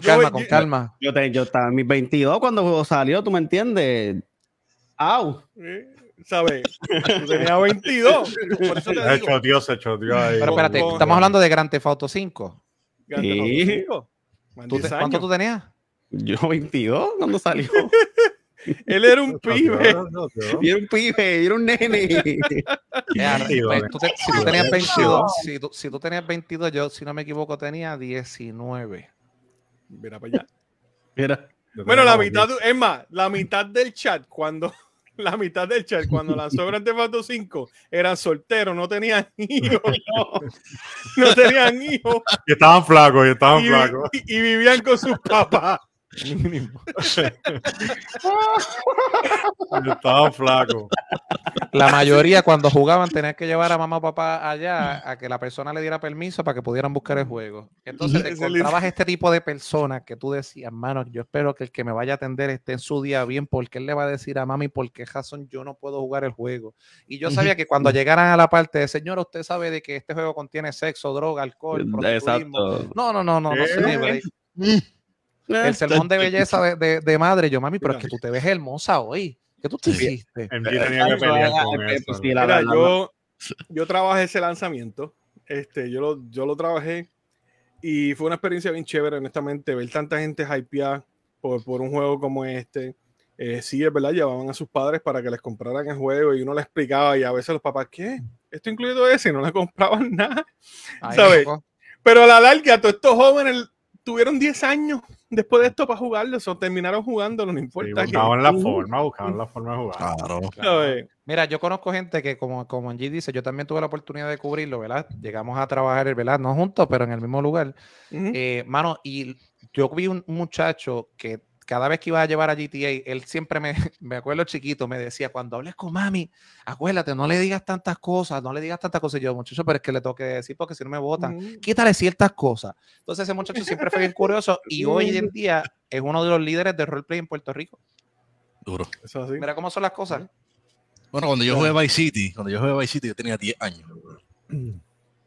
Con calma, con yo- calma. Yo, te- yo estaba en mis 22 cuando el juego salió, ¿tú me entiendes? ¡Au! ¿Sabes? Tú tenías 22. Por eso te Se digo. choteó, se choteó ahí. Pero espérate, con- estamos hablando de Grand Theft Auto 5. Grand Theft Auto Sí. 5. Más ¿Tú te- 10 ¿Cuánto tú tenías? Yo 22 cuando salió. Él era un pibe. y era un pibe, y era un nene. Pues, tú te- si tú tenías veintidós. 22, si tú, si tú tenías 22, yo si no me equivoco tenía 19. Mira para allá. Mira. Bueno, la mitad, es más, la mitad del chat cuando la mitad del chat cuando lanzó Grand Theft Auto 5 eran solteros, no tenían hijos, no, no tenían hijos Y estaban flacos, y estaban y, flacos. y- y vivían con sus papás. Y estaban flacos. La mayoría cuando jugaban tenían que llevar a mamá o papá allá a que la persona le diera permiso para que pudieran buscar el juego. Entonces te encontrabas este tipo de personas que tú decías, mano, yo espero que el que me vaya a atender esté en su día bien porque él le va a decir a mami por qué razón yo no puedo jugar el juego. Y yo sabía que cuando llegaran a la parte de, señor, usted sabe de que este juego contiene sexo, droga, alcohol, prostitutismo". Exacto. No, no, no, no, no. Me break. El sermón de belleza de, de- de madre, yo, mami, pero es que tú te ves hermosa hoy. ¿Qué tú te hiciste? Eh, la- yo, yo trabajé ese lanzamiento, este, yo lo, yo lo trabajé y fue una experiencia bien chévere, honestamente, ver tanta gente hypeada por, por un juego como este. Eh, sí, es verdad, llevaban a sus padres para que les compraran el juego y uno le explicaba y a veces los papás, ¿qué? ¿Esto incluido ese? Y no le compraban nada. Ay, ¿sabes? loco. Pero a la larga, todos estos jóvenes tuvieron 10 años después de esto para jugarlo, o terminaron jugándolo, no Sí, importa. que- buscaban la forma, buscaban la forma de jugar. Claro. Mira, yo conozco gente que, como, como Angie dice, yo también tuve la oportunidad de cubrirlo, ¿verdad? Llegamos a trabajar, ¿verdad? No juntos, pero en el mismo lugar. Eh, mano, y yo vi un muchacho que cada vez que iba a llevar a GTA, él siempre me, me acuerdo chiquito, me decía, cuando hables con mami, acuérdate, no le digas tantas cosas, no le digas tantas cosas. Y yo, muchacho, pero es que le tengo que decir porque si no me votan. Quítale ciertas cosas. Entonces ese muchacho siempre fue bien curioso y hoy en día es uno de los líderes de roleplay en Puerto Rico. Duro. Eso es así. Mira cómo son las cosas. Bueno, cuando yo jugué Vice City, cuando yo jugué Vice City, yo tenía 10 años.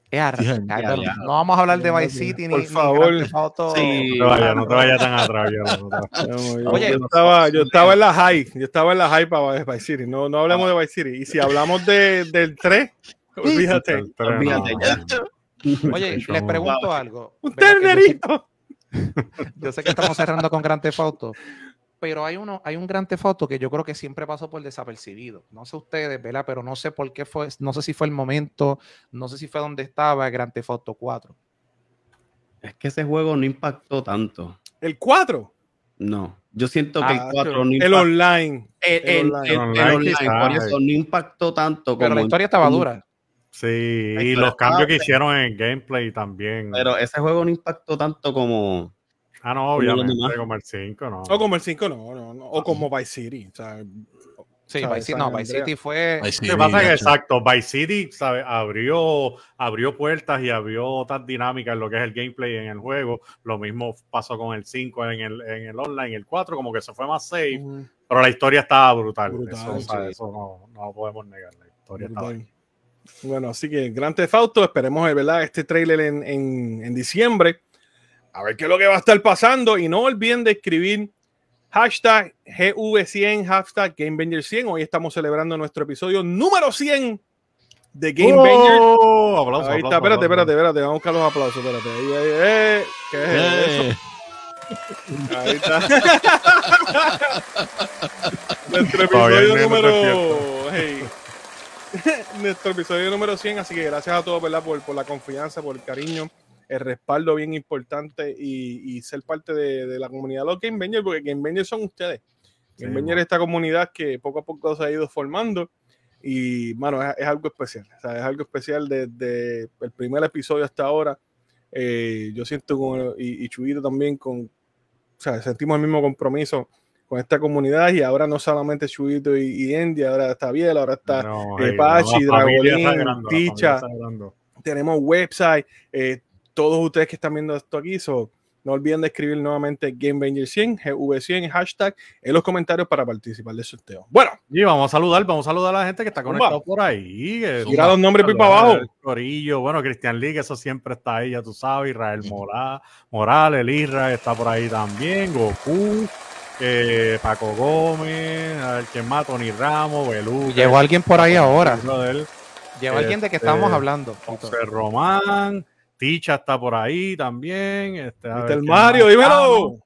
Es arra- Ya, ya, ya, no, vamos a hablar de Vice City ni, Por ni favor. Auto. Sí. No te vayas, no te vayas tan atrás. ya, no te- Yo, Oye, yo estaba, yo estaba en la high, yo estaba en la high para Vice City. No, no hablamos de Vice City. Y si hablamos de, del 3, olvídate. el Olvídate no. ya. Oye, les pregunto algo. Un ternerito. Yo sé que estamos cerrando con Grand Theft Auto, pero hay uno, hay un Grand Theft Auto que yo creo que siempre pasó por desapercibido. No sé ustedes, ¿verdad? Pero no sé por qué fue, no sé si fue el momento, no sé si fue donde estaba Grand Theft Auto 4. Es que ese juego no impactó tanto. El 4. No. Yo siento que Ah, el 4 no el impactó. online. El, el el- online. el- el Online online, por eso no impactó tanto Pero como la historia estaba dura. Sí, y los cambios que hicieron en el gameplay también. Pero ese juego no impactó tanto como. Ah, no, obviamente, como el 5, no. O como el 5, no, no, no. O como Vice City. O sea, Sí, ¿sabes? Vice City, no, Vice. City fue. Vice Lo que City, pasa es que, exacto, Vice City ¿sabe? Abrió, abrió puertas y abrió otras dinámicas en lo que es el gameplay en el juego. Lo mismo pasó con el 5 en el, en el online, el 4 como que se fue más safe, pero la historia estaba brutal. Brutal, eso, sí. eso no, no lo podemos negar. La historia estaba Brutal. Bueno, así que Grand Theft Auto, esperemos ¿verdad? este trailer en, en, en diciembre. A ver qué es lo que va a estar pasando. Y no olviden de escribir hashtag GV100, hashtag GameBanger100. Hoy estamos celebrando nuestro episodio número 100 de Game Banger. ¡Oh! Aplauso, Ahí aplauso, está, espérate, espérate, espérate. Vamos a buscar los aplausos. Espérate. Ahí, ahí, eh. ¿Qué es eso? Eh, Ahí está. Nuestro episodio número. hey. Nuestro episodio número 100. Así que gracias a todos, ¿verdad? Por, por la confianza, por el cariño, el respaldo bien importante y, y ser parte de, de la comunidad de los Game Bangers, porque Game Bangers son ustedes. Sí, Game Bangers es esta comunidad que poco a poco se ha ido formando. Y, mano, es, es algo especial. O sea, es algo especial desde el primer episodio hasta ahora. Eh, yo siento con, y, y Chuyito también con, o sea, sentimos el mismo compromiso con esta comunidad y ahora no solamente Chuyito y, y Andy, ahora está Biel, ahora está, No, eh, Pachi, Dragolín, Ticha. tenemos website, eh, todos ustedes que están viendo esto aquí, so, no olviden de escribir nuevamente GameBanger100, GV100, hashtag, en los comentarios para participar del sorteo. Bueno, Y vamos a saludar, vamos a saludar a la gente que está conectado por ahí. tira los nombres para abajo. Corillo, bueno, Cristian Lee, que eso siempre está ahí, ya tú sabes, Israel Morales, Morales, el Israel está por ahí también, Goku, eh, Paco Gómez, a ver quién más, Tony Ramos, Belú. Llegó alguien por ahí ahora. Llegó alguien de que estábamos hablando. José Román, Ticha está por ahí también. Este, el Mario, más dímelo. estamos.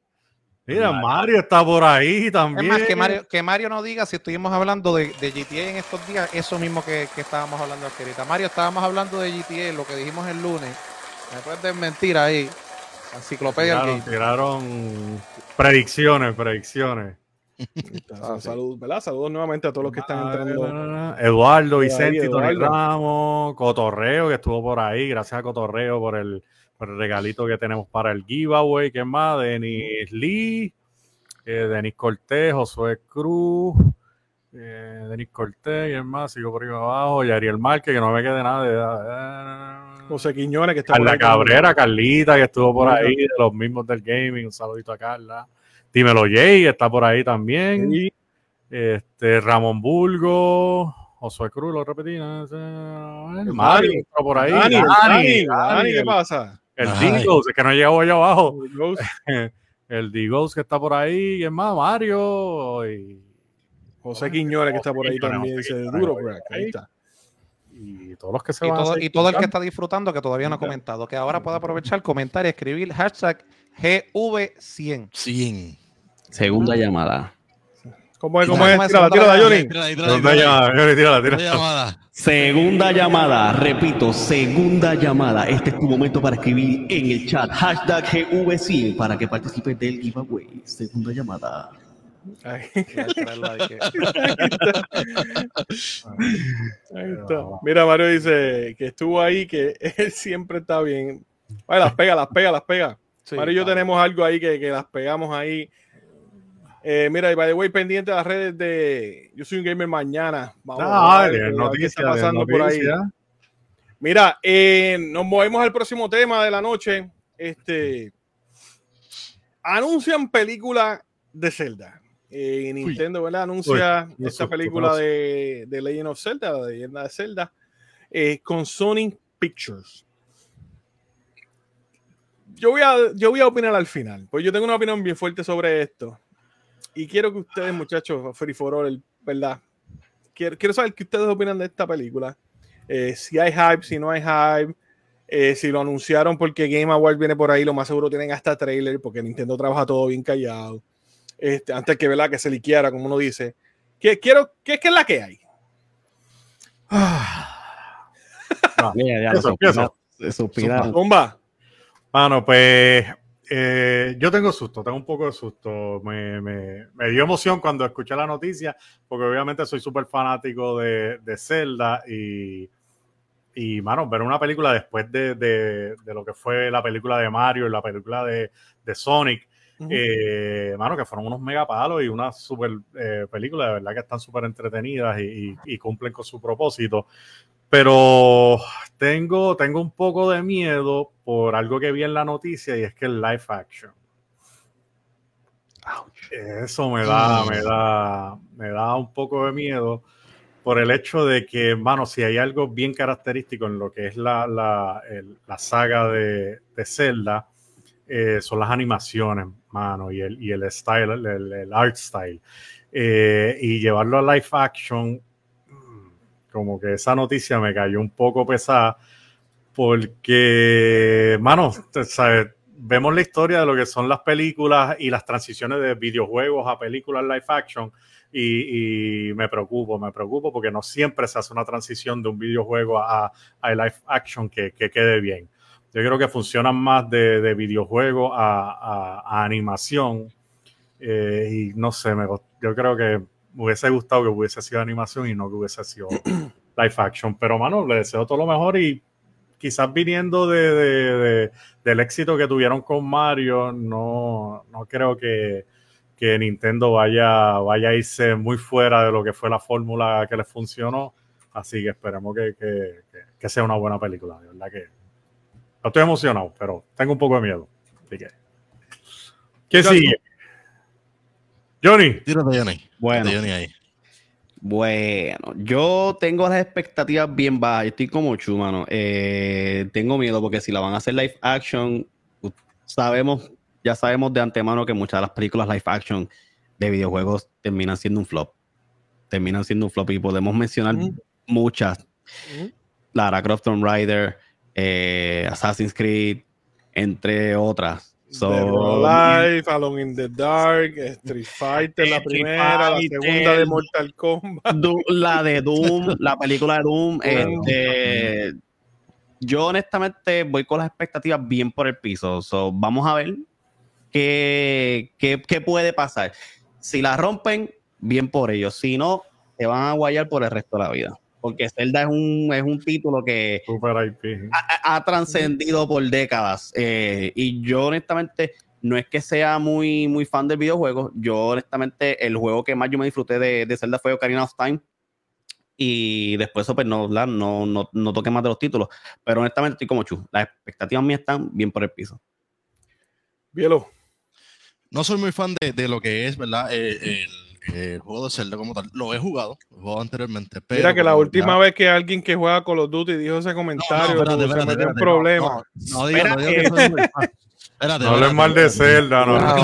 Mira, Mario está por ahí Es también. más, que Mario, que Mario no diga si estuvimos hablando de, de GTA en estos días, eso mismo que, que estábamos hablando ahorita. Mario, estábamos hablando de GTA, lo que dijimos el lunes. Me puedes desmentir ahí. Enciclopedia Tiraron, tiraron predicciones, predicciones. Ah, Salud, ¿verdad? Saludos nuevamente a todos los que están entrando. Eduardo, Vicente, Tony. Ramos, Cotorreo, que estuvo por ahí. Gracias a Cotorreo por el, por el regalito que tenemos para el giveaway. ¿Quién más? Denis Lee, eh, Denis Cortés, Josué Cruz, eh, Denis Cortés, ¿quién más? Sigo por ahí abajo. Y Ariel Márquez, que no me quede nada de. José Quiñones, que está por Carla ahí. Cabrera, Carlita, que estuvo por ahí, de los mismos del gaming. Un saludito a Carla. Dímelo Jay, está por ahí también. Este, Ramón Bulgo, Josué Cruz, lo repetí. no sé, Mario, Mario está por ahí. Dani, Dani, Dani, Dani, Dani, ¿qué el- pasa? El. Digos, es que no llegó allá abajo. El Digos que está por ahí, ¿quién más? Mario. Y, José Quiñones, que está por ahí Quiñones, también. José Dice duro, ahí. crack. Ahí está. y todos los que se Y van todo, y todo el que está disfrutando, que todavía no ha comentado, que ahora puede aprovechar, comentar y escribir hashtag GV100. 100. Segunda llamada. ¿Cómo es? ¿Cómo es? Tírala, segunda tírala, llamada. Johnny. Tírala ahí, tírala ahí, ¿Dónde tírala? Johnny, llamada. Segunda llamada, repito, segunda llamada. Este es tu momento para escribir en el chat hashtag GV100 para que participes del giveaway. Segunda llamada. Ahí, ahí está. Mira, Mario dice que estuvo ahí, que él siempre está bien. Ay, las pega, las pega, las pega. Sí, Mario y yo tenemos algo ahí que, que las pegamos ahí. Eh, mira, y by the way, pendiente de las redes de Yo soy un gamer mañana. Vamos Ah, a ver, de qué está de pasando por ahí. Mira, eh, nos movemos al próximo tema de la noche. Este anuncian película de Zelda. eh, Nintendo ¿verdad? anuncia Uy, esta película de, de Legend of Zelda, la leyenda de Zelda, eh, con Sony Pictures. Yo voy, a, yo voy a opinar al final, pues yo tengo una opinión bien fuerte sobre esto. Y quiero que ustedes, muchachos, Free for All, ¿verdad? Quiero, quiero saber qué ustedes opinan de esta película. Eh, si hay hype, si no hay hype. eh, si lo anunciaron porque Game Awards viene por ahí, lo más seguro tienen hasta trailer, porque Nintendo trabaja todo bien callado. Este, antes que, ¿verdad? que se liquiera, como uno dice. ¿Qué, quiero, ¿qué, qué es la que hay? Mira, ya, Eso, suspira-. Bomba. Mano, pues eh, yo tengo susto, tengo un poco de susto. Me, me- me dio emoción cuando escuché la noticia, porque obviamente soy súper fanático de, de Zelda y, y, mano, ver una película después de, de- de lo que fue la película de Mario y la película de, de Sonic, eh, mano, que fueron unos mega palos y una super eh, película, de verdad que están súper entretenidas y, y- y cumplen con su propósito. Pero tengo, tengo un poco de miedo por algo que vi en la noticia y es que el live action. Eso me da, Mm. me da, me da un poco de miedo por el hecho de que, mano, si hay algo bien característico en lo que es la, la, el- la saga de, de Zelda, eh, son las animaciones, mano, y el, y el style, el, el- art style. Eh, y llevarlo a live action, como que esa noticia me cayó un poco pesada, porque, mano, sabes, vemos la historia de lo que son las películas y las transiciones de videojuegos a películas live action. Y, me preocupo, me preocupo porque no siempre se hace una transición de un videojuego a, live action que, que quede bien. Yo creo que funcionan más de, de videojuego a, animación. Eh, y no sé, me, yo creo que me hubiese gustado que hubiese sido animación y no que hubiese sido live action. Pero, mano, le deseo todo lo mejor y quizás viniendo de, de- de- del éxito que tuvieron con Mario, no, no creo que, que Nintendo vaya, vaya a irse muy fuera de lo que fue la fórmula que les funcionó. Así que esperemos que, que- que- que sea una buena película. De verdad que no estoy emocionado, pero tengo un poco de miedo. Así que. ¿Qué sigue? Johnny. Tírate, Johnny. Bueno. Tírate, Johnny ahí. Bueno, yo tengo las expectativas bien bajas. Yo estoy como chu, mano. Eh, tengo miedo porque si la van a hacer live action, sabemos, ya sabemos de antemano que muchas de las películas live action de videojuegos terminan siendo un flop. Terminan siendo un flop y podemos mencionar muchas. Ujú. Lara Croft Tomb Raider, eh, Assassin's Creed, entre otras. So, Dead or Alive, Alone in the Dark, Street Fighter, la primera, la segunda de Mortal Kombat. La de Doom, la película de Doom. Este, yo honestamente voy con las expectativas bien por el piso. So, vamos a ver qué, qué, qué puede pasar. Si la rompen, bien por ellos. Si no, te van a guayar por el resto de la vida. Porque Zelda es un, es un título que Super IP. ha, ha trascendido por décadas. eh, y yo honestamente no es que sea muy, muy fan del videojuego. Yo honestamente el juego que más yo me disfruté de, de Zelda fue Ocarina of Time. Y después eso, pues no, no, no, no toqué más de los títulos. Pero honestamente estoy como chu. Las expectativas mías están bien por el piso. Bielo. No soy muy fan de, de lo que es, ¿verdad? Eh, el, el juego de Zelda como tal. Lo he jugado, lo he jugado anteriormente. Pero Mira que la última ya- vez que alguien que juega Call of Duty dijo ese comentario, espérate, se espérate, en espérate, problemas. No, no digo, no digo que soy. Espérate, No hables espérate, mal de espérate. Zelda, no. No no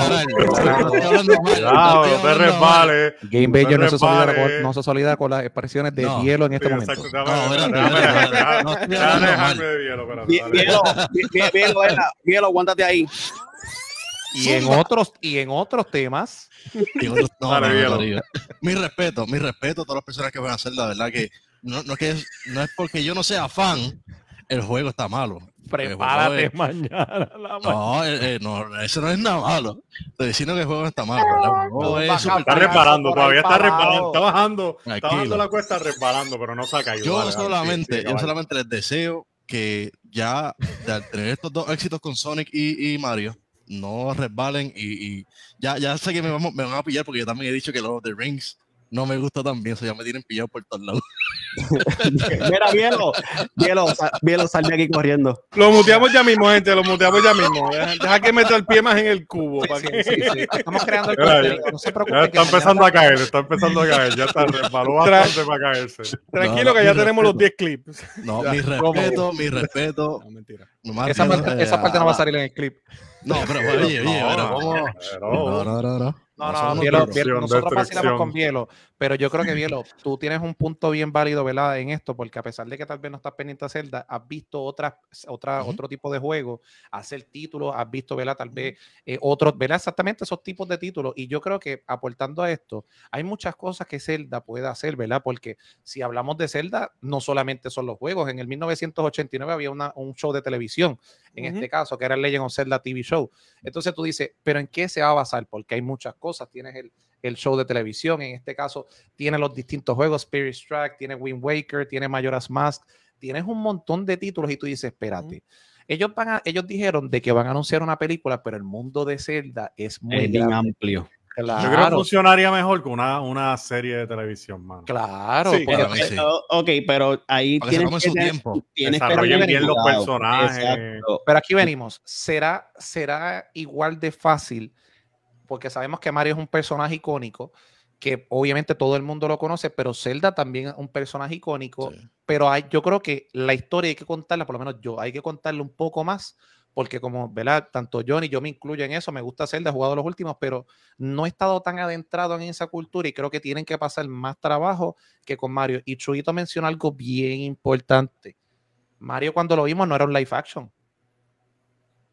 no te resbales. Game No Banger te no se, solida no se solida con las expresiones de No. hielo en este Sí, momento. exacto, No, déjame- espérate, espérate, no de hielo, espérate, Ela, Bielo, aguántate ahí. Y en otros, y en otros temas, Y otros- no, no, no. Mi respeto, mi respeto a todas las personas que van a hacer, la verdad que no, no, es que es, no es porque yo no sea fan, el juego está malo. Prepárate juego mañana. La es- no, eh, eh, no, eso no es nada malo. Estoy diciendo que el juego está malo, juego es súper- Está ahí todavía está abajo. está bajando, está bajando la cuesta resbalando, pero no se ha caído. Yo dale, solamente, sí, sí, yo vale. solamente les deseo que ya de al tener estos dos éxitos con Sonic y, y Mario, no resbalen y, y ya, ya sé que me, vamos- me van a pillar porque yo también he dicho que los de Rings no me gusta tan bien, eso ya me tienen pillado por todos lados. Mira, Bielo, Bielo, sa- Bielo, sal de aquí corriendo. Lo muteamos ya mismo, gente. Lo muteamos ya mismo. Deja, deja que meta el pie más en el cubo. para Sí, que- sí, sí. Estamos creando el contenido. No se preocupen. está empezando a caer, está empezando a caer, ya está, resbaló bastante para caerse. Tranquilo No, que ya tenemos los respeto. 10 clips. No, Ya, mi respeto, mi respeto. No, mentira. Esa parte, eh, esa parte no va a- salir en el clip. No, pero oye, oye, No, No, no, no, no. No, somos no, Bielo, duros. Bielo, Destrucción, nosotros vacilamos con Bielo, pero yo creo que Bielo, tú tienes un punto bien válido, ¿verdad? En esto, porque a pesar de que tal vez no estás pendiente a Zelda, has visto otras, otra, otro tipo de juegos, hacer títulos, has visto, ¿verdad? Tal vez eh, otros, ¿verdad? Exactamente esos tipos de títulos. Y yo creo que aportando a esto, hay muchas cosas que Zelda puede hacer, ¿verdad? Porque si hablamos de Zelda, no solamente son los juegos. En el 1989 había una- un show de televisión, en este caso, que era el Legend of Zelda TV Show. Entonces tú dices, ¿pero en qué se va a basar? Porque hay muchas cosas. Tienes el, el show de televisión, en este caso, tiene los distintos juegos, Spirit Strike, tiene Wind Waker, tiene Majora's Mask, tienes un montón de títulos y tú dices, espérate. Ellos, van a, ellos dijeron de que van a anunciar una película, pero el mundo de Zelda es muy Es bien grande. amplio. Claro, Yo creo que funcionaría mejor que una, una serie de televisión, mano. claro. Sí, porque- sí. Eh, ok, pero ahí Para que se tienes que su tener- tiempo. tienes Desarrollen bien los personajes. Exacto. Pero aquí venimos. ¿Será, será igual de fácil? Porque sabemos que Mario es un personaje icónico, que obviamente todo el mundo lo conoce, pero Zelda también es un personaje icónico. Sí. Pero hay, yo creo que la historia hay que contarla, por lo menos yo, hay que contarla un poco más, porque como, ¿verdad? Tanto Johnny, yo me incluyo en eso, me gusta Zelda, he jugado los últimos, pero no he estado tan adentrado en esa cultura y creo que tienen que pasar más trabajo que con Mario. Y Chuito mencionó algo bien importante. Mario cuando lo vimos no era un live action.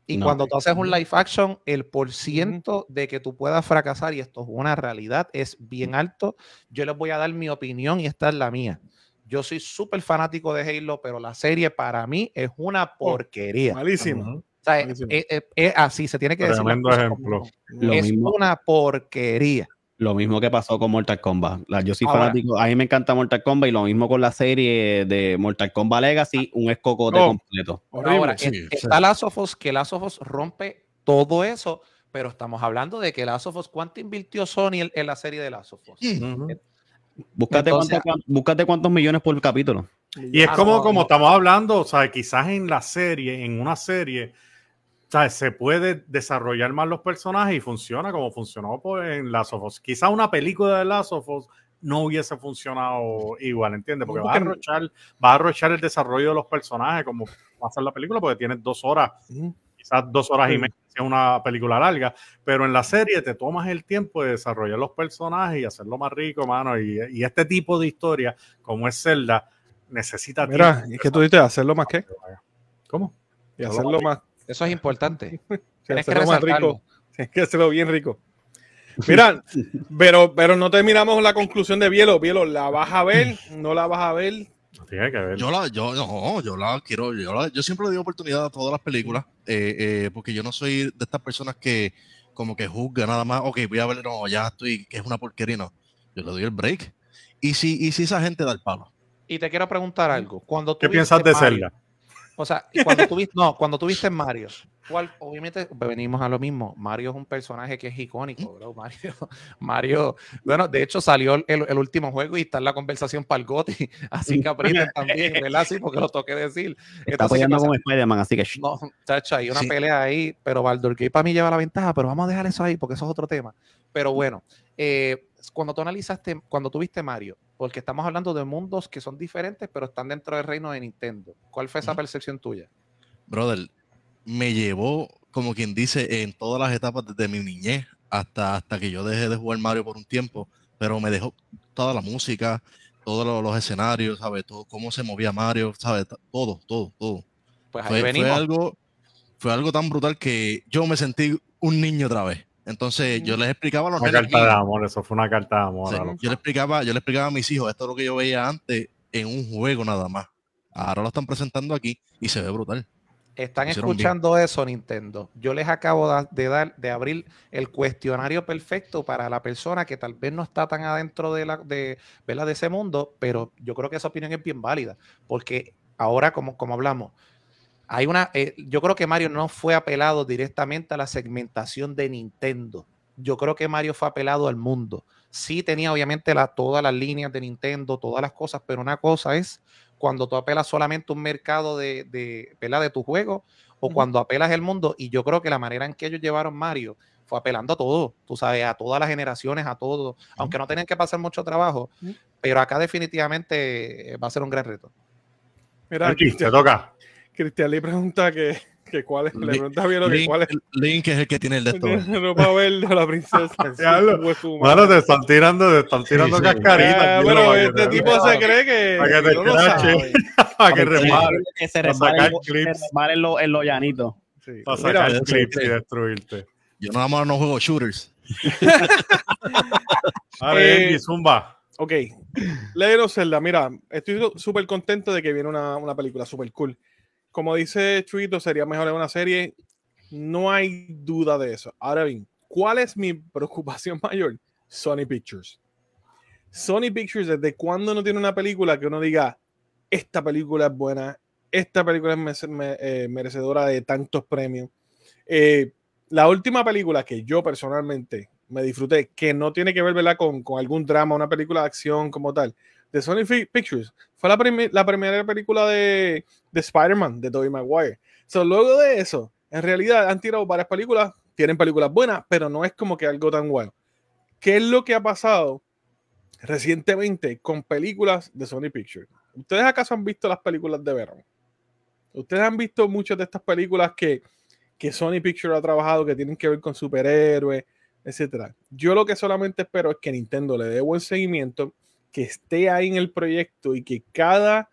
Y No. cuando tú haces un live action, el por ciento de que tú puedas fracasar, y esto es una realidad, es bien alto. Yo les voy a dar mi opinión y esta es la mía. Yo soy súper fanático de Halo, pero la serie para mí es una porquería. Malísimo. Ujú. O sea, es, es- es- es así, se tiene que decir. Tremendo ejemplo. Lo es mismo. una porquería. Lo mismo que pasó con Mortal Kombat. La- yo soy Ahora- fanático, a mí me encanta Mortal Kombat y lo mismo con la serie de Mortal Kombat Legacy, un escocote No. completo. Horrible. Ahora, sí, es- sí. está Last of Us, que Last of Us rompe todo eso, pero estamos hablando de que Last of Us, ¿cuánto invirtió Sony en, en la serie de Last of Us? Búscate, Entonces- cuánto- búscate cuántos millones por capítulo. Y es Ah, como, no, como no. estamos hablando, o sea, quizás en la serie, en una serie, sea, se puede desarrollar más los personajes y funciona como funcionó por- en Last of Us. Quizás una película de Last of Us no hubiese funcionado igual, ¿entiendes? Porque No, va a porque- arrochar, va a arrochar el desarrollo de los personajes como va a ser la película, porque tienes dos horas, quizás dos horas y media, si es una película larga, pero en la serie te tomas el tiempo de desarrollar los personajes y hacerlo más rico, mano. Y, y este tipo de historia, como es Zelda, necesita Mira, tiempo. es que tú dices hacerlo más que ¿Cómo? y hacerlo más, Eso es importante. Tienes que hacerlo más resaltarlo. rico. Tienes que hacerlo bien rico. Mira, pero, pero no terminamos la conclusión de Bielo. Bielo, ¿la vas a ver? ¿No la vas a ver? No tiene que ver. Yo la, yo no, yo la quiero, yo, la- yo siempre le doy oportunidad a todas las películas, eh, eh, porque yo no soy de estas personas que como que juzga nada más, ok, voy a ver, no, ya estoy, que es una porquería, no. Yo le doy el break. Y si, y si esa gente da el palo. Y te quiero preguntar algo. Cuando tú ¿Qué piensas de Mario- Zelda? O sea, cuando tuviste, no, cuando tuviste Mario, ¿cuál, obviamente venimos a lo mismo. Mario es un personaje que es icónico, bro. Mario, Mario, bueno, de hecho salió el, el último juego y está en la conversación para el GOTY, así que aprieten también, ¿verdad? Sí, porque lo toqué decir. Está Entonces, ¿qué apoyando con Spider-Man, así que. No, chacho, hay una Sí. pelea ahí, pero Baldur Gate para mí lleva la ventaja, pero vamos a dejar eso ahí porque eso es otro tema. Pero bueno, eh, cuando tú analizaste, cuando tuviste Mario, porque estamos hablando de mundos que son diferentes, pero están dentro del reino de Nintendo. ¿Cuál fue esa percepción tuya? Brother, me llevó, como quien dice, en todas las etapas desde mi niñez hasta, hasta que yo dejé de jugar Mario por un tiempo, pero me dejó toda la música, todos los, los escenarios, ¿sabes? Todo, cómo se movía Mario, ¿sabes? Todo, todo, todo. Pues ahí Fue, fue venimos. algo, fue algo tan brutal que yo me sentí un niño otra vez. Entonces yo les explicaba a los Una nenes carta de amor, eso fue una carta de amor. Sí, yo le explicaba, yo le explicaba a mis hijos, esto es lo que yo veía antes en un juego nada más. Ahora lo están presentando aquí y se ve brutal. Están bien. escuchando eso, Nintendo. Yo les acabo de dar, de abrir el cuestionario perfecto para la persona que tal vez no está tan adentro de la, de, ¿verdad? de ese mundo, pero yo creo que esa opinión es bien válida, porque ahora, como, como hablamos, hay una, eh, yo creo que Mario no fue apelado directamente a la segmentación de Nintendo. Yo creo que Mario fue apelado al mundo. sí tenía obviamente la, todas las líneas de Nintendo, todas las cosas, pero una cosa es cuando tú apelas solamente un mercado de, de, ¿verdad? de tu juego o cuando apelas el mundo. Y yo creo que la manera en que ellos llevaron Mario fue apelando a todo, tú sabes, a todas las generaciones, a todo, aunque no tenían que pasar mucho trabajo, pero acá definitivamente va a ser un gran reto. Mira, Aquí, te toca. Cristian le pregunta que, que cuál es, le pregunta bien lo que Link, cuál es Link es el que tiene el de esto. la ropa verde o la princesa. Madre. te están tirando, te están tirando sí. cascaritas. Ah, para que este te- tipo se cree que, para que te no lo crache. para que Sí, repare, que se para lo- lo- en los llanitos. Sí. para sacar Mira, clips sí. y destruirte. Yo nada más no juego shooters. Vale, Eh, Engie, Zumba. Ok, Legend of Zelda, mira, estoy súper contento de que viene una, una película súper cool. Como dice Chuito, sería mejor en una serie. No hay duda de eso. Ahora bien, ¿cuál es mi preocupación mayor? Sony Pictures. Sony Pictures, ¿desde cuándo no tiene una película que uno diga, esta película es buena, esta película es eh, merecedora de tantos premios? Eh, la última película que yo personalmente me disfruté, que no tiene que ver. Con, con algún drama, una película de acción como tal, de Sony Pictures, fue la, la primera película de, de Spider-Man, de Tobey Maguire. So, luego de eso, en realidad han tirado varias películas, tienen películas buenas, pero no es como que algo tan bueno. ¿Qué es lo que ha pasado recientemente con películas de Sony Pictures? ¿Ustedes acaso han visto las películas de Venom? ¿Ustedes han visto muchas de estas películas que, que Sony Pictures ha trabajado que tienen que ver con superhéroes, etcétera? Yo lo que solamente espero es que Nintendo le dé buen seguimiento, que esté ahí en el proyecto y que cada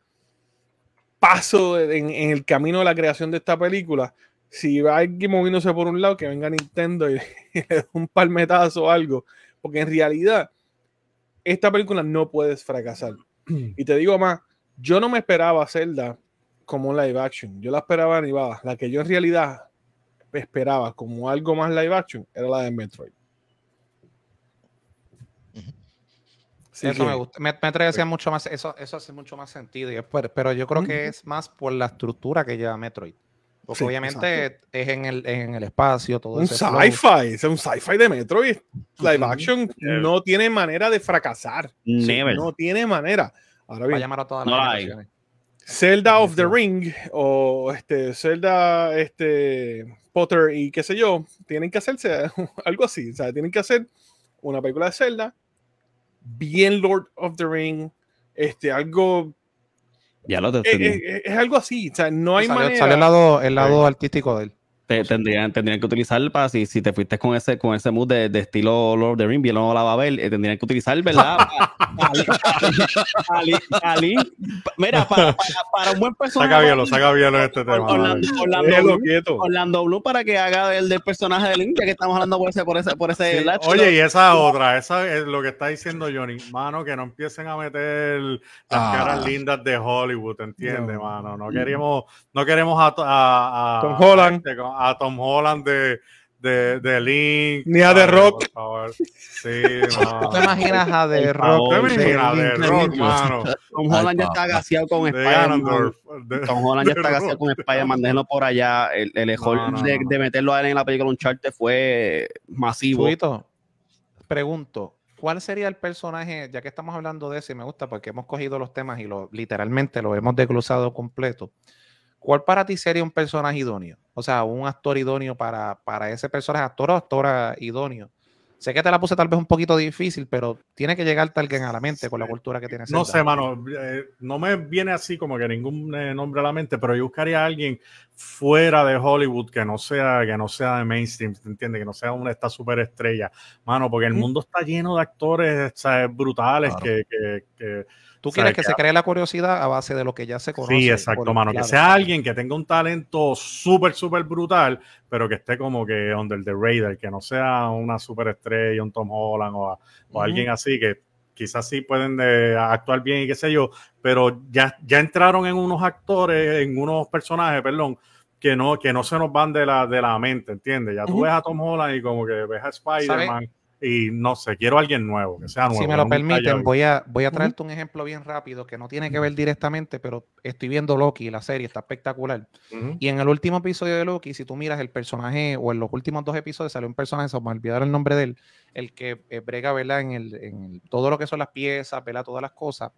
paso en, en el camino de la creación de esta película, si va alguien moviéndose por un lado, que venga Nintendo y, y le dé un palmetazo o algo, porque en realidad esta película no puedes fracasar. Y te digo más, yo no me esperaba Zelda como un live action, yo la esperaba animada, la que yo en realidad esperaba como algo más live action era la de Metroid. Eso que- me gusta. Me, me trae mucho más, eso, eso hace mucho más sentido. y es por- pero yo creo que es más por la estructura que lleva Metroid. Porque Sí, obviamente es en el, en el espacio, todo un sci-fi, es un sci-fi de Metroid. Live action no tiene manera de fracasar. Never. No tiene manera. Ahora Va a bien, llamar a todas las. Zelda of the Ring o este Zelda este Potter y qué sé yo, tienen que hacerse algo así, o sea, tienen que hacer una película de Zelda bien Lord of the Ring, este algo Ya lo te, eh, eh, es algo así, o sea, no hay salió, manera. salió el lado, el lado artístico de él. Te- tendrían, tendrían que utilizar para si, si te fuiste con ese con ese mood de, de estilo Lord of the Ring, bien no la va a ver, eh, tendrían que utilizar, ¿verdad? Ali- Ali- Ali- mira, para, para, para un buen personaje. Saca bien, lo saca este tema. Orlando, Bloom para que haga el del personaje de Link, que estamos hablando por ese, por ese, por ese Sí, Oye, y esa otra, esa es lo que está diciendo Johnny, mano, que no empiecen a meter las Ah. caras lindas de Hollywood, ¿entiendes, No. mano? No queremos, no queremos a, a- a- Tom Holland. a a Tom Holland de, de, de Link. Ni a The. Rock. Por favor. Sí, no. ¿Tú te imaginas a The Rock? ¿Te de imaginas de Link Rock, mano? Tom Holland ya está gaseado con Spider-Man. De- Tom Holland ya está gaseado con Spider-Man, déjenlo por allá. El, el error No, no, de, no. de meterlo a él en la película Uncharted fue masivo. Pregunto, ¿cuál sería el personaje, ya que estamos hablando de ese, y me gusta porque hemos cogido los temas y lo, literalmente lo hemos desglosado completo? ¿Cuál para ti sería un personaje idóneo? O sea, un actor idóneo para, para ese personaje, actor o actora idóneo. Sé que te la puse tal vez un poquito difícil, pero tiene que llegarte alguien a la mente con la cultura que tiene. No sé, mano, eh, no me viene así como que ningún eh, nombre a la mente, pero yo buscaría a alguien fuera de Hollywood que no sea, que no sea de mainstream, ¿te entiendes? Que no sea una esta superestrella, mano, porque el Ujú. mundo está lleno de actores ¿sabes? brutales Claro. que, que- que- Tú quieres que que- se cree la curiosidad a base de lo que ya se conoce. sí, exacto, mano, que sea alguien que tenga un talento súper, súper brutal, pero que esté como que under the radar, que no sea una superestrella, un Tom Holland o, a- o Ujú. alguien así que quizás sí pueden de, actuar bien y qué sé yo, pero ya, ya entraron en unos actores, en unos personajes, perdón, que no, que no se nos van de la, de la mente, ¿entiendes? Ya tú ves a Tom Holland y como que ves a Spider-Man y no sé, quiero alguien nuevo, que sea nuevo. Si me lo permiten, voy a, voy a traerte un ejemplo bien rápido que no tiene que ver directamente, pero estoy viendo Loki, la serie está espectacular. Y en el último episodio de Loki, si tú miras el personaje, o en los últimos dos episodios salió un personaje, se me olvidaron el nombre de él, el que eh, brega, ¿verdad? En, el, en el- todo lo que son las piezas, ¿verdad? Todas las cosas.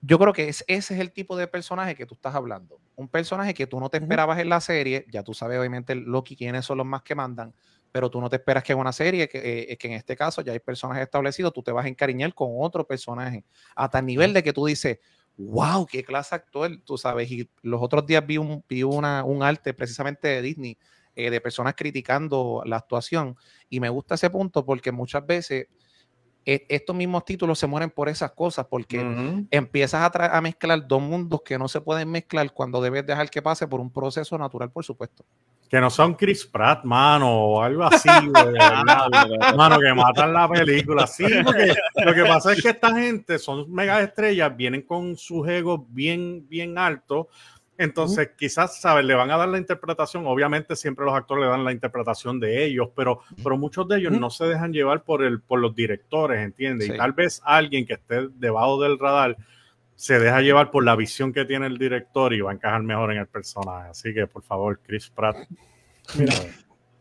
Yo creo que es- ese es el tipo de personaje que tú estás hablando. Un personaje que tú no te esperabas en la serie, ya tú sabes obviamente Loki quiénes son los más que mandan, pero tú no te esperas que en una serie, que, eh, que en este caso ya hay personajes establecidos, tú te vas a encariñar con otro personaje, hasta el nivel de que tú dices, wow, qué clase actor, tú sabes. Y los otros días vi un, vi una, un arte precisamente de Disney, eh, de personas criticando la actuación, y me gusta ese punto porque muchas veces e- estos mismos títulos se mueren por esas cosas, porque empiezas a, a mezclar dos mundos que no se pueden mezclar cuando debes dejar que pase por un proceso natural, por supuesto. Que no son Chris Pratt, mano, o algo así, güey, mano, que matan la película. Sí, porque lo que pasa es que esta gente son mega estrellas, vienen con sus egos bien, bien altos. Entonces, quizás, ¿sabes? Le van a dar la interpretación. Obviamente, siempre los actores le dan la interpretación de ellos, pero, pero muchos de ellos no se dejan llevar por, el, por los directores, ¿entiendes? Sí. Y tal vez alguien que esté debajo del radar se deja llevar por la visión que tiene el director y va a encajar mejor en el personaje. Así que, por favor, Chris Pratt. Mira,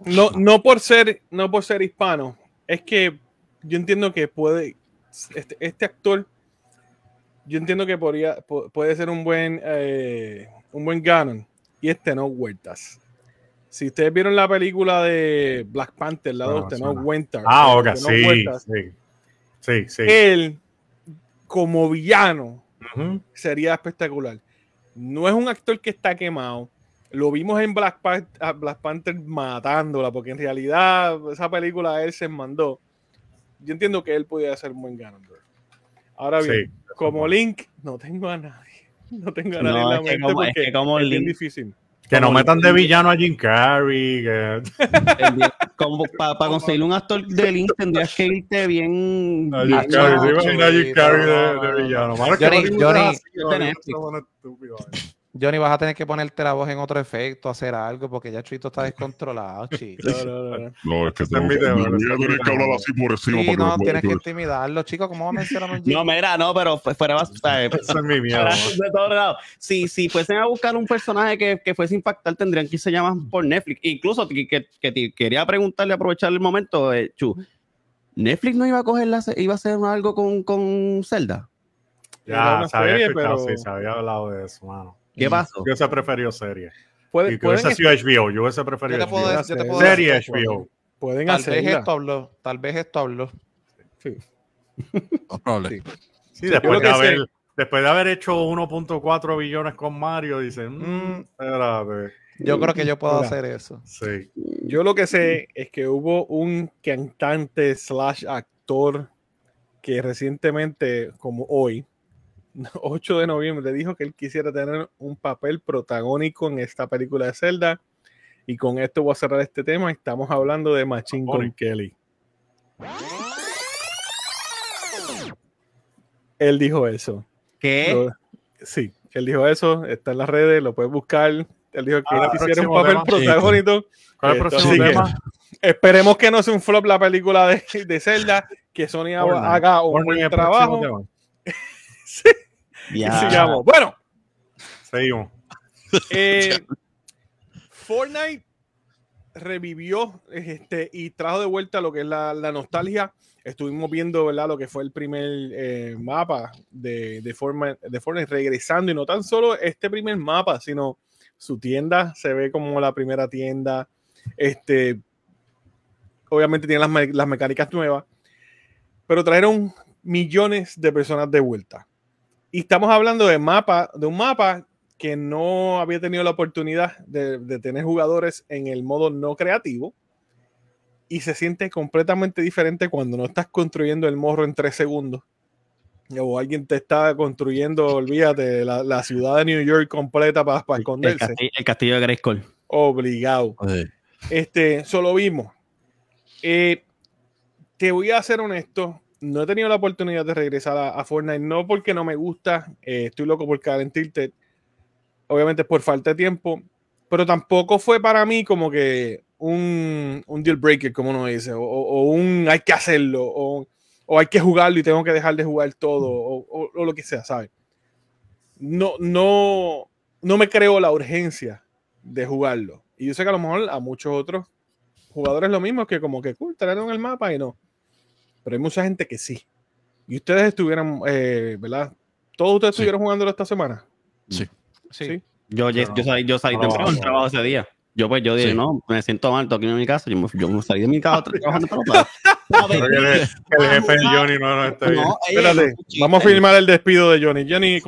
no, no por ser, no por ser hispano, es que yo entiendo que puede, este, este actor, yo entiendo que podría, pu- puede ser un buen, eh, un buen Ganon y este no vueltas. Si ustedes vieron la película de Black Panther, la de este no. Winter, Ah, eh, ok, Tenoch sí, Huertas, sí, sí, sí. él como villano Sería espectacular. No es un actor que está quemado. Lo vimos en Black, Pan- a Black Panther matándola, porque en realidad esa película él se mandó. Yo entiendo que él podía ser un buen Ganondorf. Ahora bien, Sí. como Link, no tengo a nadie. No tengo a nadie No, en la es que mente como- es que como es bien Link- difícil. Que no metan de villano a Jim Carrey. que- Para conseguir un actor de Link tendrías que irte bien. Jim Carrey, imagina a Jim Carrey de, de villano. Mano, Johnny- Johnny- así. Johnny, vas a tener que ponerte la voz en otro efecto, hacer algo, porque ya Chuito está descontrolado, chico. No, no, no, no. No, es que tengo que, voy a tener hablar así por encima Sí, no, me tienes que intimidarlo, chicos. ¿Cómo va a mencionar un No, mira, no, pero fu- fuera más. Ese es mi miedo. Si, si fuesen a buscar un personaje que, que fuese impactar, tendrían que irse más por Netflix. Incluso que, que, que te quería preguntarle, aprovechar el momento, eh, Chu. ¿Netflix no iba a coger la, iba a hacer algo con, con Zelda? Ya, se había serie, escuchado, pero- sí, se había hablado de eso, mano. ¿Qué pasó? Yo hubiese preferido serie. Puede- Y que hubiese pueden, sido HBO. Yo hubiese preferido Yo HBO. decir- yo Serie decir- HBO. pueden Tal vez esto habló, tal vez esto habló. No. Sí. Sí, después de, haber, después de haber hecho 1.4 billones con Mario, dicen, mmm, espérate. Yo creo que yo puedo Mira. hacer eso. Sí. Yo lo que sé es que hubo un cantante slash actor que recientemente, como hoy, 8 de noviembre, dijo que él quisiera tener un papel protagónico en esta película de Zelda. Y con esto voy a cerrar este tema. Estamos hablando de Machine Gun. Kelly. Él dijo eso. ¿Qué? Lo- sí, él dijo eso. Está en las redes, lo puedes buscar. Él dijo que Ah, él quisiera un papel tema. protagónico. ¿Cuál es el próximo sí que-? Esperemos que no sea un flop la película de, de Zelda, que Sony haga- un buen es el Y sigamos. Bueno, Seguimos. eh, Fortnite revivió este, y trajo de vuelta lo que es la, la nostalgia. Estuvimos viendo ¿verdad? lo que fue el primer eh, mapa de, de, Fortnite, de Fortnite regresando y no tan solo este primer mapa, sino su tienda se ve como la primera tienda. Este, obviamente tiene las, las mecánicas nuevas, pero trajeron millones de personas de vuelta. Y estamos hablando de mapa, de un mapa que no había tenido la oportunidad de, de tener jugadores en el modo no creativo. Y se siente completamente diferente cuando no estás construyendo el morro en tres segundos. O alguien te está construyendo, olvídate, la, la ciudad de New York completa para, para El esconderse. castillo, el castillo de Grayskull. Obligado. Oye, Este, solo vimos. Eh, te voy a ser honesto. No he tenido la oportunidad de regresar a, a Fortnite, no porque no me gusta. eh, estoy loco por caer en Tilted. Obviamente por falta de tiempo. pero tampoco fue para mí como que un, un deal breaker, como uno dice, o, un hay que hacerlo, o, o, hay que jugarlo y tengo que dejar de jugar todo, o, lo que sea, ¿sabes? No, no, no me creo la urgencia de jugarlo. Y yo sé que a lo mejor a muchos otros jugadores lo mismo, que como que cool, en el mapa y no. Pero hay mucha gente que sí. Y ustedes estuvieran, eh, ¿verdad? ¿Todos ustedes Sí. estuvieron jugándolo esta semana? Sí. Sí. Yo, yo, yo salí, yo salí No, temprano del no. trabajo ese día. Yo pues yo dije, Sí. no, me siento mal, tengo que irme a mi casa. Yo me, yo me salí de mi casa trabajando para que el, el jefe de Johnny no, no está bien. No, Espérate, no vamos a filmar el despido de Johnny. Johnny,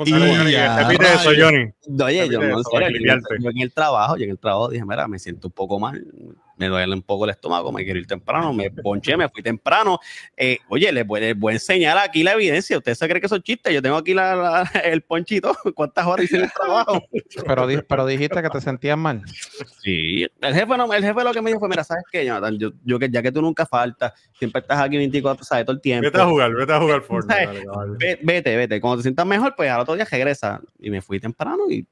Ya, repite eso. Johnny. Oye, yo, no, en eso, serio, yo, yo en el trabajo, yo en el trabajo dije, mira, me siento un poco mal, me duele un poco el estómago, me quiero ir temprano, me ponché, me fui temprano. Eh, oye, les voy, les voy a enseñar aquí la evidencia. ¿Usted se cree que son chistes? Yo tengo aquí la, la- el ponchito. ¿Cuántas horas hice el trabajo? Pero, di- pero dijiste que te sentías mal. Sí, el jefe, no, el jefe lo que me dijo fue, mira, ¿sabes qué, Jonathan? Yo, yo que ya que tú nunca faltas, siempre estás aquí 24, ¿sabes? Todo el tiempo. Vete a jugar, vete a jugar Fortnite. Vete, vete. Cuando te sientas mejor, pues al otro día regresa. Y me fui temprano y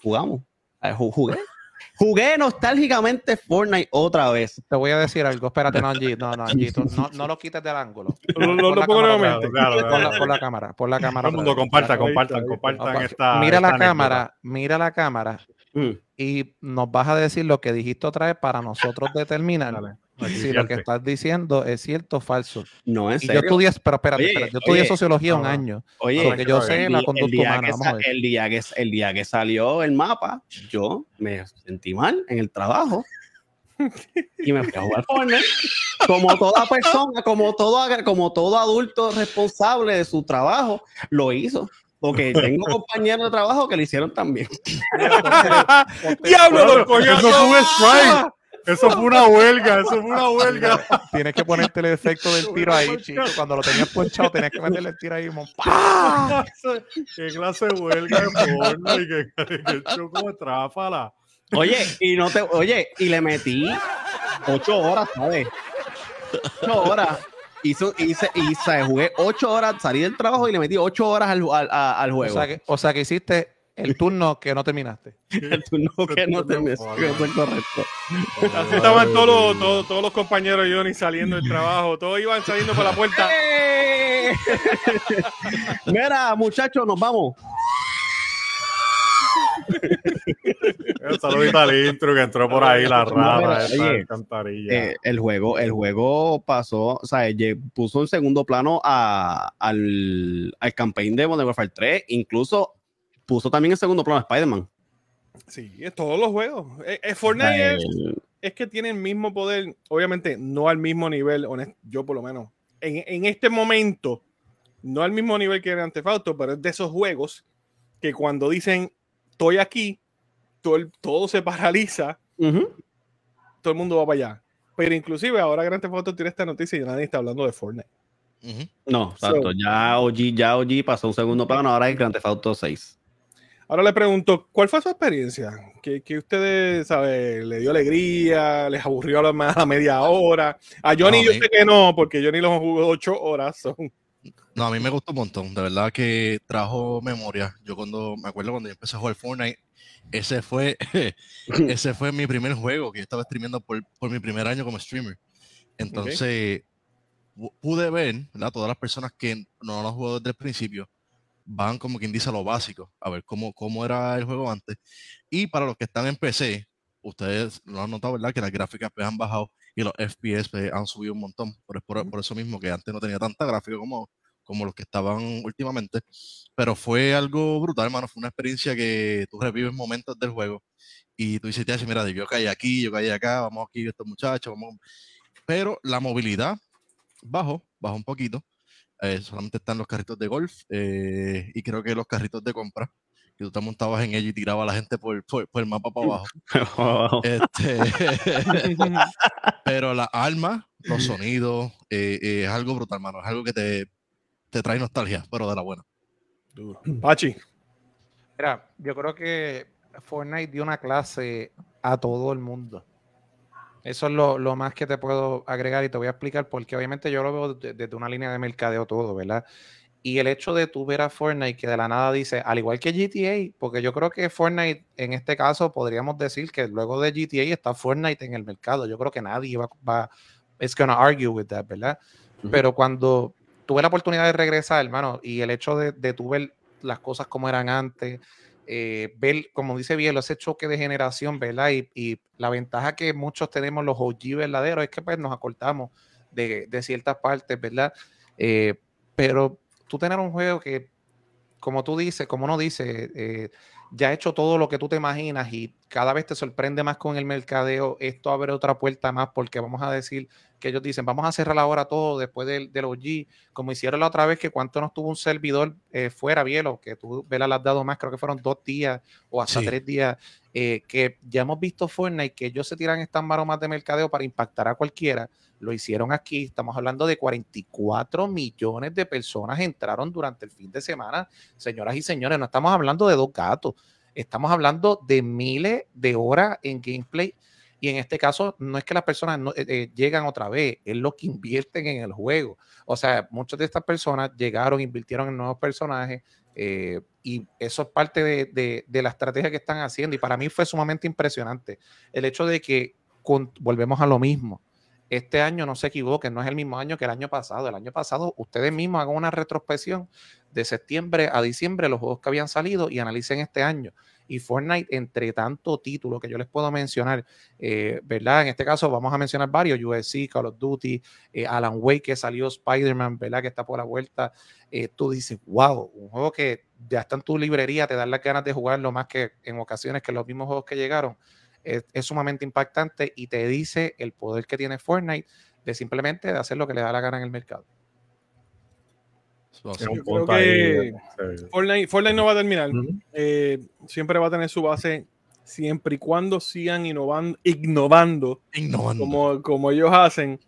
jugamos. Ju- Jugué. Jugué nostálgicamente Fortnite otra vez. Te voy a decir algo. Espérate, no, Angie. No, no, Angie. tú no, no lo quites del ángulo. Lo- lo- Pon lo la pongo cámara. Claro, claro, Pon la- cámara. Pon la cámara. Todo el mundo comparta, compartan, compartan Ok, esta. Mira la cámara, mira la cámara Mm. y nos vas a decir lo que dijiste otra vez para nosotros determinar Dale, si lo que estás diciendo es cierto o falso. No, en Y yo estudié, pero espérate, Oye, espérate, yo estudié oye, sociología un año. Oye, porque yo sé el la día- conducta el día humana. que Vamos a sa- ver. el día que el día que salió el mapa, yo me sentí mal en el trabajo y me fui a jugar Fortnite. Como toda persona, como todo, como todo adulto responsable de su trabajo, lo hizo. Porque tengo compañeros de trabajo que lo hicieron también. ¡Diablo, Coñazo! Eso fue un strike. Eso fue una huelga, eso fue una huelga. Tienes que ponerte el efecto del tiro ahí, chico. Cuando lo tenías ponchado, tenías que meterle el tiro ahí. ¡pah! ¿Qué clase de huelga de Fortnite? ¿Qué, qué choco de tráfala? Oye, y no te, oye, y le metí ocho horas, ¿sabes? Ocho horas. Hizo, hice, y se jugué ocho horas, salí del trabajo y le metí ocho horas al, al, a- al O juego. sea, que, o sea que hiciste el turno que no terminaste. El turno que no te me que eso es correcto. Así estaban todos los, todos, todos los compañeros de Johnny saliendo del trabajo. Todos iban saliendo por la puerta. ¡Eh! Mira, muchachos, nos vamos. Un saludito al intro que entró por ahí la alcantarilla. Eh, el juego, el juego pasó, o sea, puso en segundo plano a- al, al campaign de Modern Warfare 3, incluso puso también en segundo plano a Spider-Man. Sí, es todos los juegos. Eh, eh, Fortnite es, El- es que tiene el mismo poder, obviamente no al mismo nivel, honest- yo por lo menos, en, en este momento, no al mismo nivel que Grand Theft Auto, pero es de esos juegos que cuando dicen estoy aquí, todo, el- todo se paraliza, Ujú. todo el mundo va para allá. Pero inclusive ahora Grand Theft Auto tiene esta noticia y nadie está hablando de Fortnite. Ujú. No, exacto. ya OG, ya OG pasó un segundo plano, ahora es Grand Theft Auto 6. Ahora le pregunto, ¿cuál fue su experiencia? ¿Que, que ustedes, sabe, le dio alegría, les aburrió a la, a media hora? A Johnny No, yo a mí- sé que no, porque Johnny lo jugó ocho horas. son- No, a mí me gustó un montón. De verdad que trajo memoria. Yo cuando me acuerdo cuando yo empecé a jugar Fortnite, ese fue, ese fue mi primer juego que yo estaba streameando por, por mi primer año como streamer. Entonces, pu- pude ver, ¿verdad? Todas las personas que no lo han jugado desde el principio van como quien dice a lo básico, a ver cómo, cómo era el juego antes. Y para los que están en PC, ustedes lo han notado, ¿verdad? Que las gráficas pues, han bajado y los FPS pues, han subido un montón. Por, por, por eso mismo que antes no tenía tanta gráfica como, como los que estaban últimamente. Pero fue algo brutal, hermano. Fue una experiencia que tú revives momentos del juego y tú dices, "Ya, sí, mira, yo caí aquí, yo caí acá, vamos aquí, estos muchachos, vamos. Pero la movilidad bajó, bajó un poquito. Eh, solamente están los carritos de golf eh, y creo que los carritos de compra. Que tú te montabas en ellos y tirabas a la gente por, por, por el mapa para abajo. Este, pero las armas, los sonidos, eh, eh, es algo brutal, hermano. Es algo que te, te trae nostalgia, pero de la buena. Duro. Pachi, Mira, yo creo que Fortnite dio una clase a todo el mundo. Eso es lo, lo más que te puedo agregar y te voy a explicar porque obviamente yo lo veo de- desde una línea de mercadeo todo, ¿verdad? Y el hecho de tú ver a Fortnite que de la nada dice, al igual que GTA, porque yo creo que Fortnite en este caso podríamos decir que luego de GTA está Fortnite en el mercado. Yo creo que nadie va, va es gonna argue with that, ¿verdad? Ujú. Pero cuando tuve la oportunidad de regresar, hermano, y el hecho de, de tú ver las cosas como eran antes, eh, ver, como dice Bielo, ese choque de generación, ¿verdad? Y, la ventaja que muchos tenemos los OG verdaderos es que pues nos acortamos de, ciertas partes, ¿verdad? Eh, pero tú tener un juego que, como tú dices, como uno dice, eh, ya ha hecho todo lo que tú te imaginas y cada vez te sorprende más con el mercadeo, esto abre otra puerta más porque vamos a decir que ellos dicen, vamos a cerrar ahora todo después del, del OG, como hicieron la otra vez que cuánto nos tuvo un servidor eh, fuera, Bielo, que tú, Vela, le has dado más, creo que fueron dos días o hasta Sí. tres días, eh, que ya hemos visto Fortnite, que ellos se tiran estas maromas de mercadeo para impactar a cualquiera, lo hicieron aquí, estamos hablando de 44 millones de personas entraron durante el fin de semana, señoras y señores, no estamos hablando de dos gatos, estamos hablando de miles de horas en gameplay y en este caso no es que las personas no, eh, eh, llegan otra vez, es lo que invierten en el juego. O sea, muchas de estas personas llegaron, invirtieron en nuevos personajes eh, y eso es parte de, de- de la estrategia que están haciendo y para mí fue sumamente impresionante el hecho de que volvemos a lo mismo. Este año no se equivoquen, no es el mismo año que el año pasado. El año pasado ustedes mismos hagan una retrospección de septiembre a diciembre los juegos que habían salido y analicen este año. Y Fortnite, entre tanto título que yo les puedo mencionar, eh, ¿verdad? En este caso vamos a mencionar varios, USC, Call of Duty, eh, Alan Wake que salió, Spider-Man, ¿verdad? Que está por la vuelta. Eh, tú dices, wow, un juego que ya está en tu librería, te dan las ganas de jugarlo más que en ocasiones que los mismos juegos que llegaron. Es, es sumamente impactante y te dice el poder que tiene Fortnite de simplemente de hacer lo que le da la gana en el mercado. Yo creo que-. Fortnite, Fortnite no va a terminar. Eh, siempre va a tener su base siempre y cuando sigan innovando, innovando Innovando. como, como ellos hacen.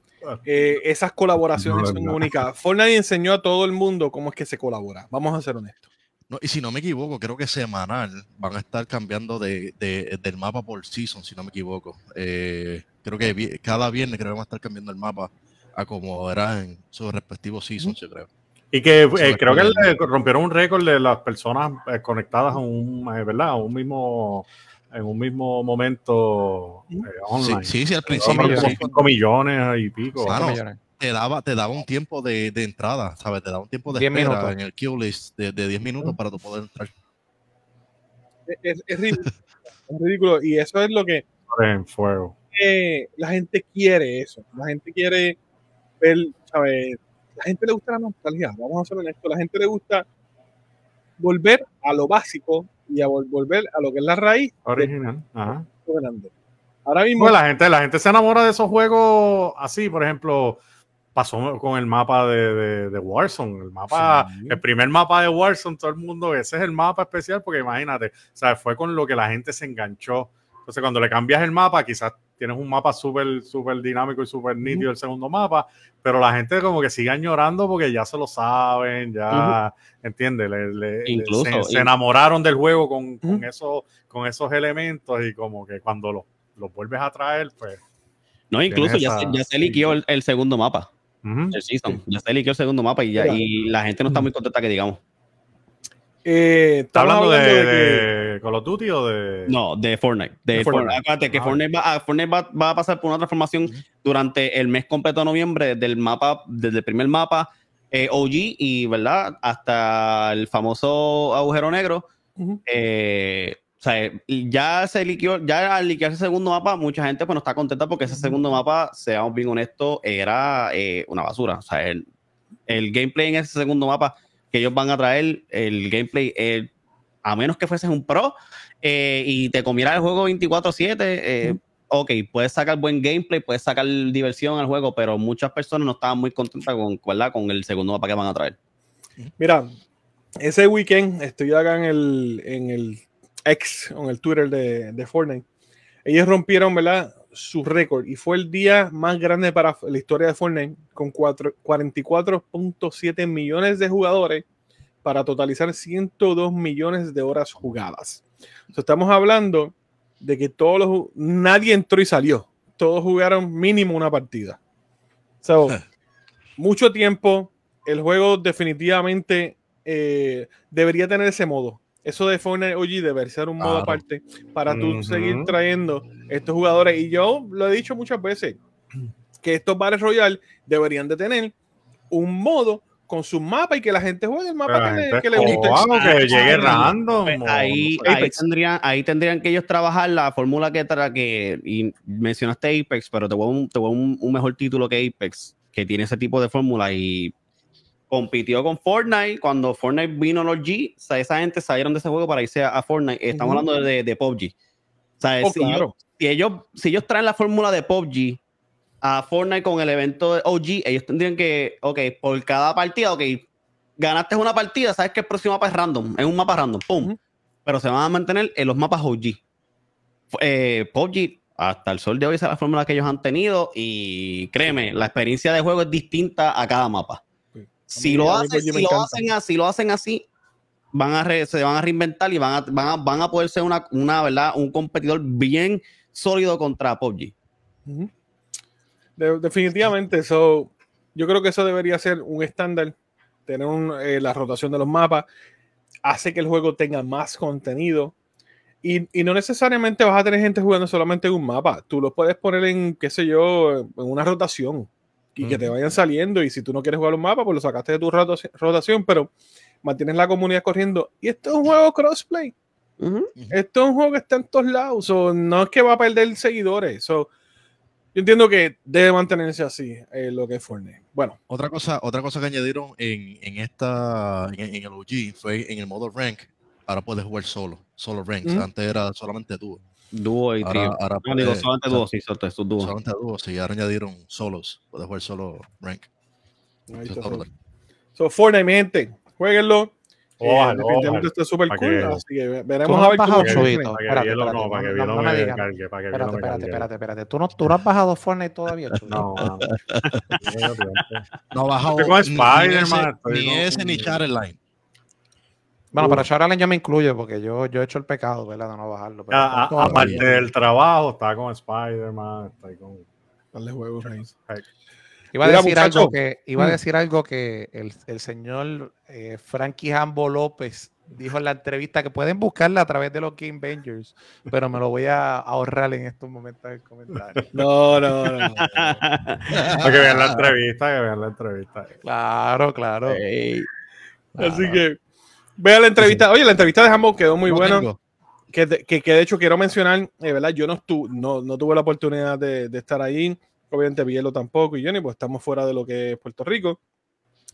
eh, esas colaboraciones No, son no. únicas. Fortnite enseñó a todo el mundo cómo es que se colabora. Vamos a ser honestos. No, y si no me equivoco, creo que semanal van a estar cambiando de, de- del mapa por season, si no me equivoco. Eh, creo que vi- cada viernes creo que van a estar cambiando el mapa a como era en sus respectivos seasons, yo creo. Y que eh, creo que le rompieron un récord de las personas eh, conectadas a un, ¿verdad? A un mismo, en un mismo momento eh, Sí, online. sí, sí, al principio como millones. sí, 5 millones y pico. No. millones. Te daba, te daba un tiempo de, de entrada, ¿sabes? Te daba un tiempo de 10 espera minutos. en el queue list de, de 10 minutos para tú poder entrar. Es, es ridículo. es ridículo. Y eso es lo que en fuego. eh, la gente quiere eso. La gente quiere ver, ¿sabes? La gente le gusta la nostalgia. Vamos a ser honestos. La gente le gusta volver a lo básico y a vol- volver a lo que es la raíz de Original. Ajá. grande. Ahora mismo, Bueno, la gente, la gente se enamora de esos juegos así, por ejemplo, pasó con el mapa de, de, de Warzone. El mapa, Sí. el primer mapa de Warzone, todo el mundo, ese es el mapa especial, porque imagínate, o sea, fue con lo que la gente se enganchó. Entonces, cuando le cambias el mapa, quizás tienes un mapa súper, súper dinámico y súper nítido el segundo mapa, pero la gente como que sigue añorando porque ya se lo saben, ya, ¿entiendes? Le- le- Incluso, se, se enamoraron del juego con, con Ujú. esos, con esos elementos y como que cuando los los vuelves a traer, pues. No, incluso ya, esa- se, ya se liqueó el, el segundo mapa, el season. Ya se liqueó el segundo mapa y, ya, Mira. y la gente no está muy contenta que digamos. eh, ¿Está hablando de, de de Call of Duty o de.? No, de Fortnite. De De Fortnite. Fortnite. Acuérdate que Ah, Fortnite, va, a- Fortnite va, va a pasar por una transformación durante el mes completo de noviembre del mapa, desde el primer mapa eh, OG y, ¿verdad? Hasta el famoso agujero negro. Eh, o sea, y ya se liqueó, ya al liquearse el segundo mapa, mucha gente pues no está contenta porque ese segundo mapa, seamos bien honestos, era eh, una basura. O sea, el, el gameplay en ese segundo mapa que ellos van a traer, el gameplay, eh, a menos que fueses un pro eh, y te comiera el juego 24-7, eh, ok, puedes sacar buen gameplay, puedes sacar diversión al juego, pero muchas personas no estaban muy contentas con, ¿verdad? con el segundo mapa que van a traer. Mira, ese weekend estoy acá en el, en el ex, en el Twitter de, de Fortnite. Ellos rompieron, ¿verdad? Su récord y fue el día más grande para la historia de Fortnite con cuatro- 44.7 millones de jugadores para totalizar 102 millones de horas jugadas. Sea, estamos hablando de que todos los, nadie entró y salió. Todos jugaron mínimo una partida. So, mucho tiempo, el juego definitivamente eh, debería tener ese modo. Eso de Fortnite OG debería ser un modo Claro. aparte para tú seguir trayendo estos jugadores. Y yo lo he dicho muchas veces, que estos Battle Royale deberían de tener un modo con su mapa y que la gente juegue el mapa que, le, gente que le guste. que llegue Ah, random. Pues ahí, no sé. ahí, Apex. tendrían, ahí tendrían que ellos trabajar la fórmula que, tra que y mencionaste Apex, pero te voy a un, te voy a un, un mejor título que Apex, que tiene ese tipo de fórmula y compitió con Fortnite. Cuando Fortnite vino los G, o sea, esa gente salieron de ese juego para irse a, a Fortnite. Estamos hablando de, de PUBG. O sea, Oh, si, claro. ellos, si, ellos, si ellos traen la fórmula de PUBG a Fortnite con el evento de OG, ellos tendrían que, ok, por cada partida, ok, ganaste una partida, sabes que el próximo mapa es random, es un mapa random, pum. Pero se van a mantener en los mapas OG. Eh, PUBG, hasta el sol de hoy, esa es la fórmula que ellos han tenido y créeme, la experiencia de juego es distinta a cada mapa. Si lo, me si lo hacen así, lo hacen así, van a re- se van a reinventar y van a, van a, van a poder ser una, una, ¿verdad? un competidor bien sólido contra PUBG. De- definitivamente, eso, yo creo que eso debería ser un estándar, tener un, eh, la rotación de los mapas, hace que el juego tenga más contenido. Y, y no necesariamente vas a tener gente jugando solamente en un mapa, tú lo puedes poner en, qué sé yo, en una rotación y que te vayan saliendo y si tú no quieres jugar un mapa, pues lo sacaste de tu rotación, pero mantienes la comunidad corriendo y esto es un juego crossplay. Esto es un juego que está en todos lados. so, no es que va a perder seguidores. so, yo entiendo que debe mantenerse así eh, lo que es Fortnite. Bueno, Otra cosa, otra cosa que añadieron en, en esta, en, en el OG fue en el modo rank. Ahora puedes jugar solo, solo ranks. Ujú. Antes era solamente dúo. Dúo y Ahora, trío. ahora No, digo, puedes- solamente dúo, sí, solamente estos dúos. solamente dúo, sí, ahora añadieron solos. Puedes jugar solo rank. ahí está, so, Fortnite, mi gente, jueguenlo. Eh, Ojalá, definitivamente ojalá. está súper cool. que- Así que veremos no a ver bajado, Espérate, espérate, no, para que no- Bielo no no me me digas. cargue, para que Bielo Espérate, me espérate, cargue. espérate, espérate. ¿Tú no, tú no has bajado Fortnite todavía? No. No ha bajado Estoy con ni- Spider-Man, ese- ni con- ese ni Chatterline. Bueno, pero Charalen yo me incluyo porque yo, yo he hecho el pecado, ¿verdad? De no bajarlo. pero- A- a- Todavía. aparte del trabajo, está con Spider-Man, está con. Dale juego, Reigns. Iba a decir algo que, iba a Mm. decir algo que el, el señor eh, Frankie Hambo López dijo en la entrevista que pueden buscarla a través de los Game Bangers, pero me lo voy a ahorrar en estos momentos del comentario. No, no, no. no. Para que vean la entrevista, que vean la entrevista. Claro, claro. Así que vea la entrevista. Oye, la entrevista de Hambo quedó muy No buena. que, de- que, que de hecho quiero mencionar, eh, ¿verdad? Yo no, estu no, no tuve la oportunidad de, de estar ahí, obviamente Bielo tampoco y Johnny, pues estamos fuera de lo que es Puerto Rico,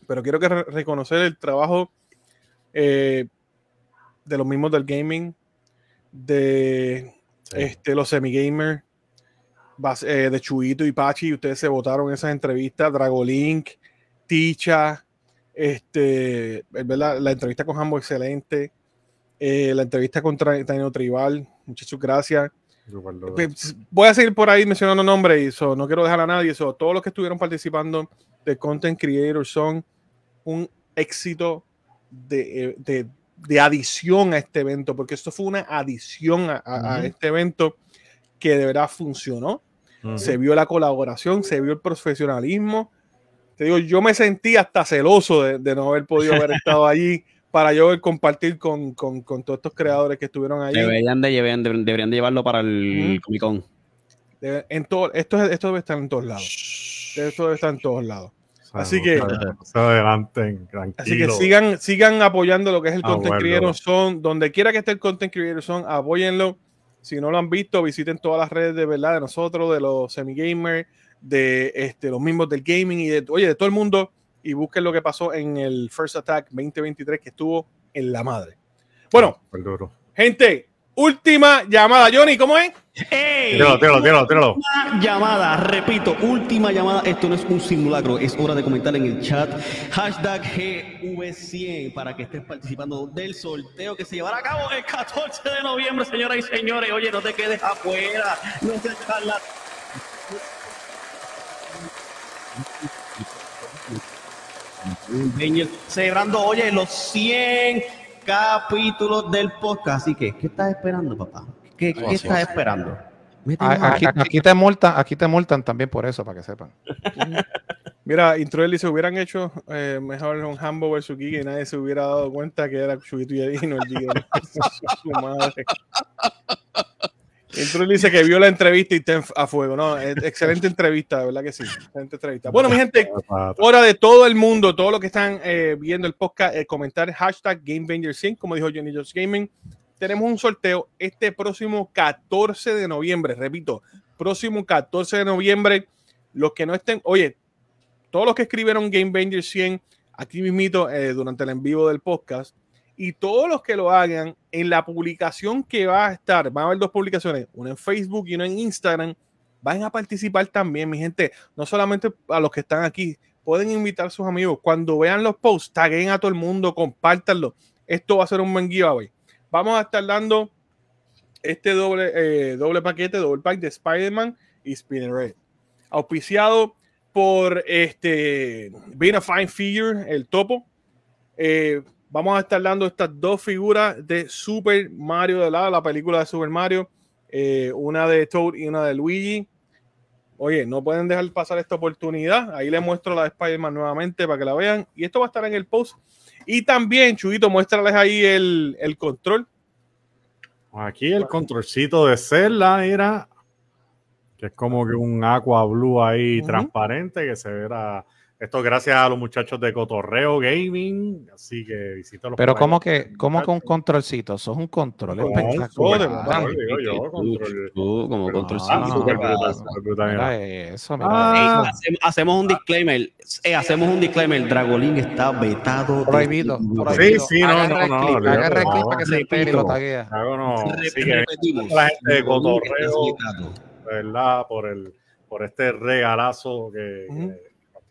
pero quiero que re- reconocer el trabajo eh, de los mismos del gaming, de Sí. este, los semi-gamers, eh, de Chuito y Pachi, ustedes se votaron en esas entrevistas, Dragolink, Ticha, este, ¿verdad? la entrevista con Hambo excelente, eh, la entrevista con Taino Tribal, muchachos, gracias. Pues, Voy a seguir por ahí mencionando nombres y eso, no quiero dejar a nadie. Eso, todos los que estuvieron participando de Content Creators son un éxito de, eh, de- de adición a este evento, porque esto fue una adición a, a- a Ujú. este evento que de verdad funcionó. Ujú. Se vio la colaboración, se vio el profesionalismo. Te digo, yo me sentí hasta celoso de, de no haber podido haber estado allí para yo compartir con, con- con todos estos creadores que estuvieron allí. Deberían de, deberían, de- deberían de llevarlo para el. Comic Con. De- en todo, esto, es- esto debe estar en todos lados. Esto debe estar en todos lados. Así que- Se adelanten, tranquilo. Así que sigan, sigan apoyando lo que es el Ah, Content bueno. Creator Zone. Donde quiera que esté el Content Creator Zone, apóyenlo. Si no lo han visto, visiten todas las redes de verdad de nosotros, de los semi-gamers, de este, los mismos del gaming y de, oye, de todo el mundo. Y busquen lo que pasó en el First Attack 2023 que estuvo en la madre. Bueno, duro. gente, última llamada. Johnny, ¿cómo es? ¡Ey! Tíralo, tíralo, tíralo, tíralo. Última llamada, repito, última llamada. Esto no es un simulacro, es hora de comentar en el chat. Hashtag GV100 para que estés participando del sorteo que se llevará a cabo el 14 de noviembre, señoras y señores. Oye, no te quedes afuera, no te la. Celebrando, oye, los 100 capítulos del podcast. Así que, ¿qué estás esperando, papá? ¿Qué, qué estás es. esperando? Aquí, aquí te multan, aquí te multan también por eso, para que sepan. Mira, Introel dice, hubieran hecho eh, mejor un Hambo versus Giga y nadie se hubiera dado cuenta que era Chubito y y no el Giga. Su madre. Introel dice que vio la entrevista y está a fuego. No, eh, excelente entrevista, de verdad que sí. Excelente entrevista. Bueno, mi gente, hora de todo el mundo, todos los que están eh, viendo el podcast, eh, comentar hashtag GameBanger100, como dijo Johnny Jones Gaming. Tenemos un sorteo este próximo 14 de noviembre, repito, próximo 14 de noviembre. Los que no estén, oye, todos los que escribieron GameBanger 100 aquí mismito eh, durante el en vivo del podcast y todos los que lo hagan en la publicación que va a estar, van a haber dos publicaciones, una en Facebook y una en Instagram, van a participar también, mi gente, no solamente a los que están aquí, pueden invitar a sus amigos, cuando vean los posts, taguen a todo el mundo, compártanlo, esto va a ser un buen giveaway. Vamos a estar dando este doble, eh, doble paquete, doble pack de Spider-Man y Spinner Red, auspiciado por este Being a Fine Figure, el topo. Eh, vamos a estar dando estas dos figuras de Super Mario de la, la película de Super Mario, eh, una de Toad y una de Luigi. Oye, no pueden dejar pasar esta oportunidad. Ahí les muestro la de Spider-Man nuevamente para que la vean. Y esto va a estar en el post. Y también, Chuito, muéstrales ahí el, el control. Aquí el controlcito de Zelda era que es como que un aqua blue ahí transparente que se verá. Esto gracias a los muchachos de Cotorreo Gaming, así que visítalos. Pero por ahí. como que, como que un controlcito, eso es un control Como un espectacular. Ah, como Pero, control sí, súper no, brutal, no, súper brutal, mira. Mira eso, mira. Ey, eso. hacemos, un disclaimer. Eh, hacemos un disclaimer. Dragolín está vetado. Prohibido, Sí, sí, no, Agarra no, el no, agarra el clip no, para que se entere y lo taguea. No, la gente de Cotorreo. ¿verdad? Por el, por este regalazo que,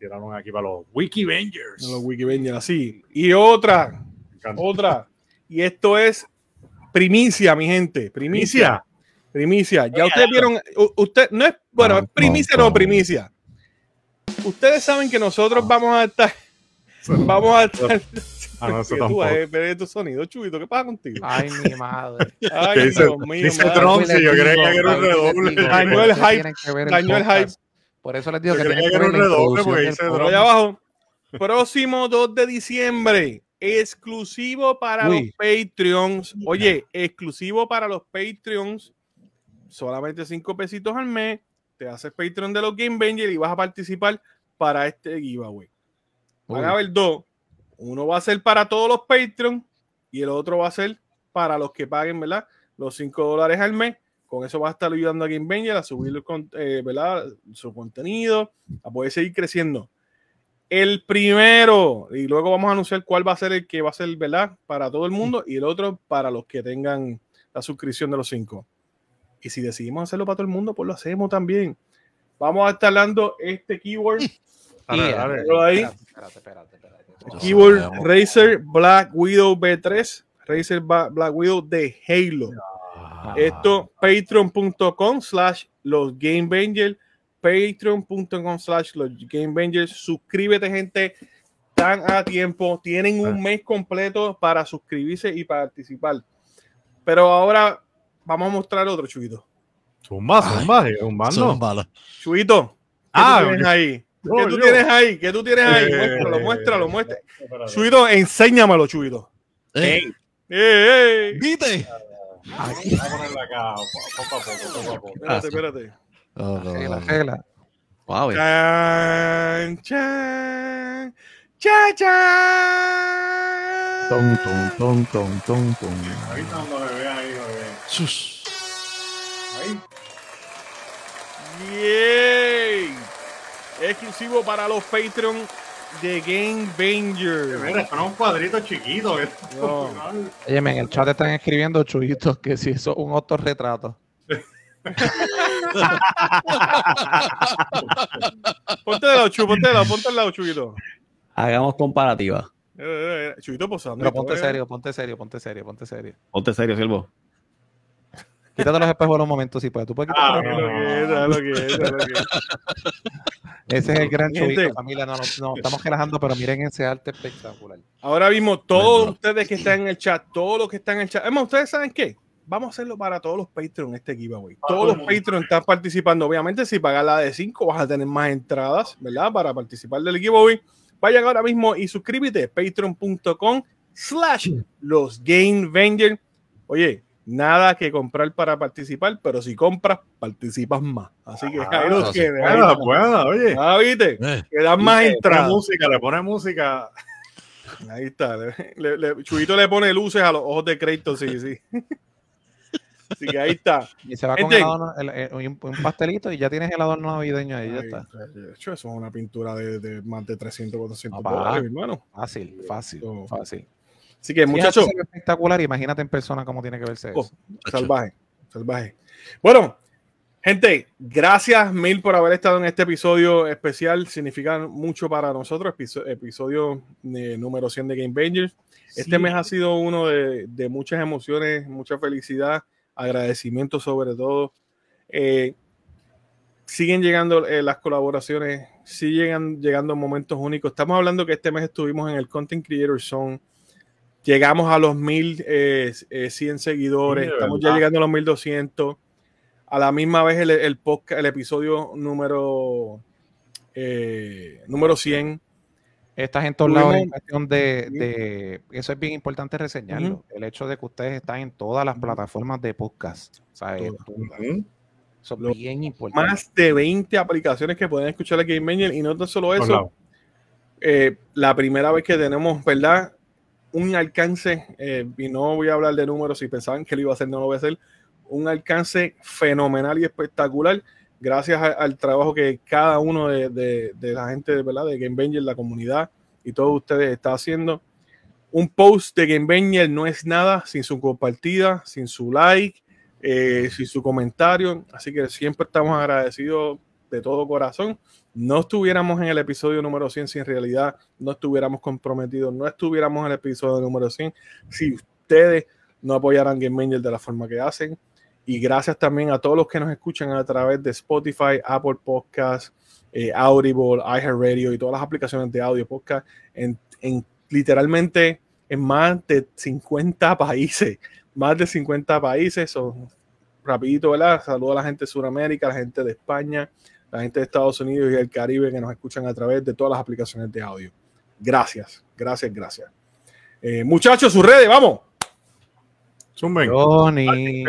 tiraron aquí para los Wikivengers. de los Wikivengers, así. Y otra, otra. Y esto es primicia, mi gente. Primicia. Primicia. Ya ustedes vieron, usted no es, bueno, es primicia no primicia. Ustedes saben que nosotros vamos a estar, vamos a estar. Ah, no, eso tú, eh, tu sonido, chubito, ¿qué pasa contigo? Ay, mi madre. Ay, ¿Qué dice- Dios mío, dice madre. Trump? Sí, yo creía que era un redoble. Dañó el hype, dañó el podcast. Por eso les digo Yo que tienen que ver redoble, allá abajo. Próximo 2 de diciembre. Exclusivo para Uy. los Patreons. Oye, exclusivo para los Patreons. Solamente 5 pesitos al mes. Te haces Patreon de los Game Bangers y vas a participar para este giveaway. Van Uy. a haber dos. Uno va a ser para todos los Patreons y el otro va a ser para los que paguen, ¿verdad? Los 5 dólares al mes. Con eso va a estar ayudando a Game Banger a subir con- eh, ¿verdad? su contenido, a poder seguir creciendo. El primero, y luego vamos a anunciar cuál va a ser el que va a ser, ¿verdad? Para todo el mundo y el otro para los que tengan la suscripción de los cinco. Y si decidimos hacerlo para todo el mundo, pues lo hacemos también. Vamos a estar dando este keyword. Keyword. Razer Black Widow B3. Razer Black Widow de Halo. Ah, Esto, patreon.com slash los Game. Patreon.com slash los Game. Suscríbete, gente. Están a tiempo. Tienen un mes completo para suscribirse y participar. Pero ahora vamos a mostrar otro, Chuito. Zumba, zumba, es un son balas. Chuito, ¿qué Ah, tú tienes yo- ahí? ¿Qué tú yo. tienes ahí? ¿Qué tú tienes ahí? Eh, Muéstralo, muéstralo, muéstralo. Chuito, enséñamelo, Chuito. ¡Ey! ¡Eh, eh! ¿Viste? Vamos a ponerla acá, poco a poco, poco a poco. Espérate, espérate. Oh, no, Regla. Wow, eh. Chan, chan, chan, chan. Ton, ton, ton, ton, ton, ton. Ahorita cuando me vean ahí, vean. Sus. Ahí. Yay. Exclusivo para los Patreon de Game Banger. Mira, es un cuadrito chiquito. No. Oye, en el chat están escribiendo chuyitos que si eso es un autorretrato. Ponte de lado, Chu, ponte de lado, ponte al lado, Chuyito. Hagamos comparativa. Eh, eh, eh, Chuyito posando. Pero ponte serio, ponte serio, ponte serio, ponte serio. Ponte serio, Silvo. Quítate los espejos un momento si puedes. Tú puedes quitar Ah, los Es lo que es, es lo que es, es lo que es. Ese es el gran chubito, familia. No, no, no, estamos relajando, pero miren ese arte espectacular. Ahora mismo, todos ustedes que están en el chat, todos los que están en el chat. Además, ¿ustedes saben qué? vamos a hacerlo para todos los Patreon este giveaway. Todos los Patreon están participando. Obviamente, si pagas la de 5, vas a tener más entradas, ¿verdad? Para participar del giveaway. Vayan ahora mismo y suscríbete, patreon.com slash los Game. Oye, nada que comprar para participar, pero si compras, participas más. Así que ahí los Ah, ahí Buena, está. buena, oye. Ah, ¿viste? Eh, Que dan más entradas. música, le pone música. Ahí está. Le, le- le- Chuyito le pone luces a los ojos de crédito, sí, sí. Así que ahí está. Y se va con Gente. el adorno- el- el- un, un pastelito y ya tienes el adorno navideño ahí, ya Ay, está. de hecho, eso es una pintura de, de más de 300, 400 Ah, pa. dólares, mi hermano. Fácil, fácil, fácil. Así que, Si muchachos, ve espectacular, imagínate en persona cómo tiene que verse Oh. eso. salvaje, salvaje. Bueno, gente, gracias mil por haber estado en este episodio especial. Significa mucho para nosotros, episo- episodio eh, número 100 de Game Bangers. Este mes ha sido uno de, de muchas emociones, mucha felicidad, agradecimiento sobre todo. Eh, siguen llegando eh, las colaboraciones, siguen llegando momentos únicos. Estamos hablando que este mes estuvimos en el Content Creator Zone. Llegamos a los mil eh, eh, 100 seguidores, Sí, estamos ya llegando a los 1200. A la misma vez el, el, podcast, el episodio número, eh, número 100 Estás en todos lados en cuestión de, de- Eso es bien importante reseñarlo. El hecho de que ustedes están en todas las plataformas de podcast. ¿sabes? Eso Lo- es bien importante. más de 20 aplicaciones que pueden escuchar el Game Manager y no tan solo eso, eh, la primera vez que tenemos, ¿verdad? Un alcance, eh, y no voy a hablar de números, si pensaban que lo iba a hacer, no lo voy a hacer, un alcance fenomenal y espectacular, gracias a- al trabajo que cada uno de, de- de la gente, ¿verdad? De Game Banger, la comunidad y todos ustedes está haciendo. Un post de Game Banger no es nada sin su compartida, sin su like, eh, sin su comentario, así que siempre estamos agradecidos de todo corazón no estuviéramos en el episodio número 100 si en realidad no estuviéramos comprometidos, no estuviéramos en el episodio número 100 si ustedes no apoyaran Game Angel de la forma que hacen. Y gracias también a todos los que nos escuchan a través de Spotify, Apple Podcasts, eh, Audible, iHeartRadio y todas las aplicaciones de audio podcast en, en literalmente en más de 50 países, más de 50 países. Son rapidito, ¿verdad? Saludo a la gente de Sudamérica, a la gente de España, la gente de Estados Unidos y el Caribe que nos escuchan a través de todas las aplicaciones de audio. Gracias, gracias, gracias. Eh, muchachos, sus redes, vamos. Zumben. Johnny.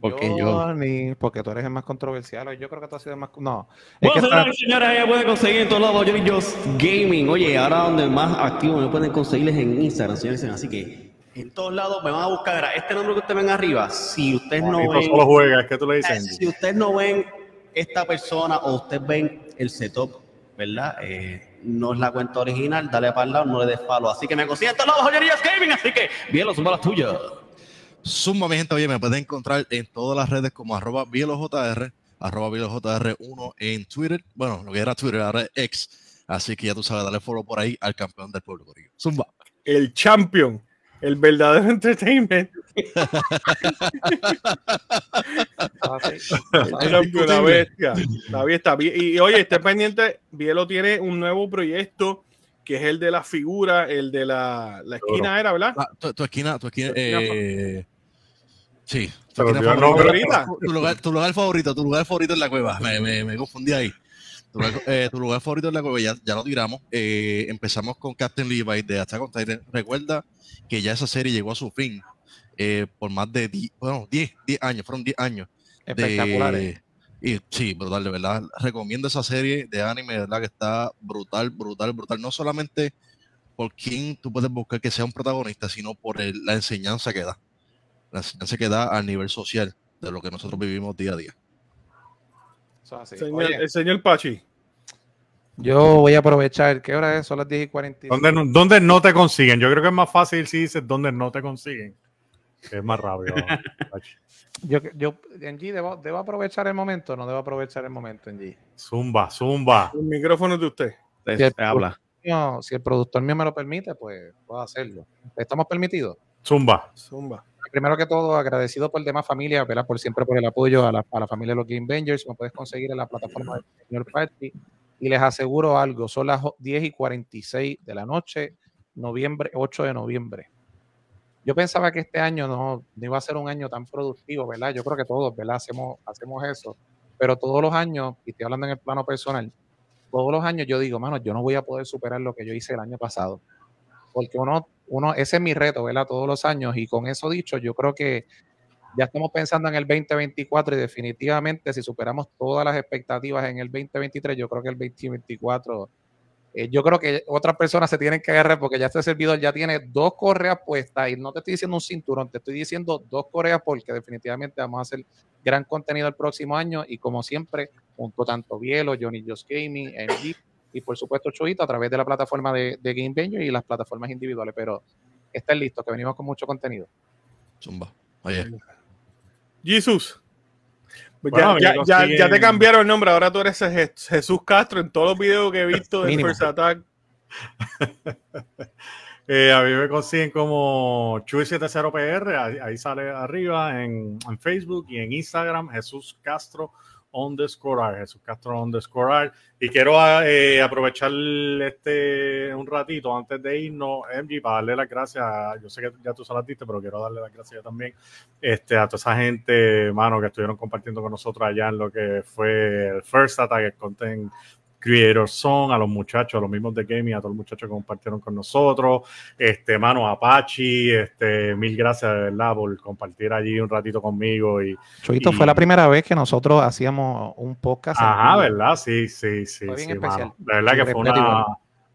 Porque yo. Johnny, porque tú eres el más controversial. Yo creo que tú has sido el más. No. Es Bueno, que señoras está- y señores, ella puede conseguir en todos lados Johnny Joss Gaming. Oye, ahora donde más activo me pueden conseguirles en Instagram, señores. Así que en todos lados me van a buscar. Este número que ustedes ven arriba, si ustedes no ven, solo juega, es que tú le dices. si ustedes no ven esta persona o ustedes ven el setup, ¿verdad? Eh, no es la cuenta original, dale para el lado, no le des palo. Así que me consiguen en Joss Gaming. Así que bien, los las tuyas. Zumba, mi gente, oye, me pueden encontrar en todas las redes como arroba bielojr, arroba bielojr1 en Twitter. Bueno, lo que era Twitter, ahora es X. Así que ya tú sabes, dale follow por ahí al campeón del pueblo, Corillo. Zumba. El champion, el verdadero entertainment. La bestia. La bestia. Y, y, oye, esté pendiente, Bielo tiene un nuevo proyecto que es el de la figura, el de la, la esquina, era, ¿verdad? Ah, tu, tu esquina, tu esquina, eh, sí, tu esquina favorita. Tu, tu lugar, tu lugar favorito, tu lugar favorito en la cueva. Me, me, me confundí ahí. Tu lugar, eh, tu lugar favorito en la cueva, ya, ya lo tiramos. Eh, empezamos con Captain Levi de Attack on Titan. Recuerda que ya esa serie llegó a su fin eh, por más de 10, bueno, 10, 10 años, fueron 10 años. de- Espectaculares. y sí, brutal, de verdad. Recomiendo esa serie de anime, de verdad que está brutal, brutal, brutal. No solamente por quién tú puedes buscar que sea un protagonista, sino por el- la enseñanza que da. La enseñanza que da al nivel social de lo que nosotros vivimos día a día. Eso es así. Señor- Oye, el señor Pachi. yo voy a aprovechar. ¿Qué hora es? Son las 10 y 45. ¿Dónde, no- ¿Dónde no te consiguen? Yo creo que es más fácil si dices dónde no te consiguen. Que es más rápido. Yo, yo, en G, ¿debo, ¿debo aprovechar el momento o no debo aprovechar el momento en G? Zumba, zumba. El micrófono es de usted. Te- Cierto. te habla. No, si el productor mío me lo permite, pues puedo hacerlo. ¿Estamos permitidos? Zumba. Zumba. Primero que todo, agradecido por demás familia, ¿verdad? Por siempre por el apoyo a la, a la familia de los Game Bangers. Me puedes conseguir en la plataforma del señor Party. Y les aseguro algo, son las 10 y 46 de la noche, noviembre, 8 de noviembre. Yo pensaba que este año no, iba a ser un año tan productivo, ¿verdad? Yo creo que todos, ¿verdad? Hacemos, hacemos eso. Pero todos los años, y estoy hablando en el plano personal, todos los años yo digo, mano, yo no voy a poder superar lo que yo hice el año pasado. Porque uno, uno, ese es mi reto, ¿verdad? Todos los años. Y con eso dicho, yo creo que ya estamos pensando en el 2024 y definitivamente si superamos todas las expectativas en el 2023, yo creo que el 2024, eh, yo creo que otras personas se tienen que agarrar porque ya este servidor ya tiene dos correas puestas y no te estoy diciendo un cinturón, te estoy diciendo dos correas porque definitivamente vamos a hacer gran contenido el próximo año y como siempre, junto tanto Bielo, Johnny Just Gaming, MG y por supuesto Chuito a través de la plataforma de, de Game Venue y las plataformas individuales, pero estén listos que venimos con mucho contenido. Zumba. Oye, Bueno, ya, ya- ya te cambiaron el nombre, ahora tú eres Je- Jesús Castro en todos los videos que he visto de. First Attack. Eh, a mí me consiguen como Chuy70PR, ahí, ahí sale arriba en, en Facebook y en Instagram, Jesús Castro underscore art, Jesús Castro underscore art. Y quiero eh, aprovechar este un ratito antes de irnos, MG, para darle las gracias. Yo sé que ya tú se las diste, pero quiero darle las gracias también este, a toda esa gente, mano, que estuvieron compartiendo con nosotros allá en lo que fue el First Attack, el Content Creators Son, a los muchachos, a los mismos de gaming, a todos los muchachos que compartieron con nosotros, este, mano, Apache, este, mil gracias de verdad por compartir allí un ratito conmigo y, Chuito, Y- fue la primera vez que nosotros hacíamos un podcast. ajá. ¿verdad? Sí, sí, sí, Fue bien sí, especial. mano. De verdad que fue una,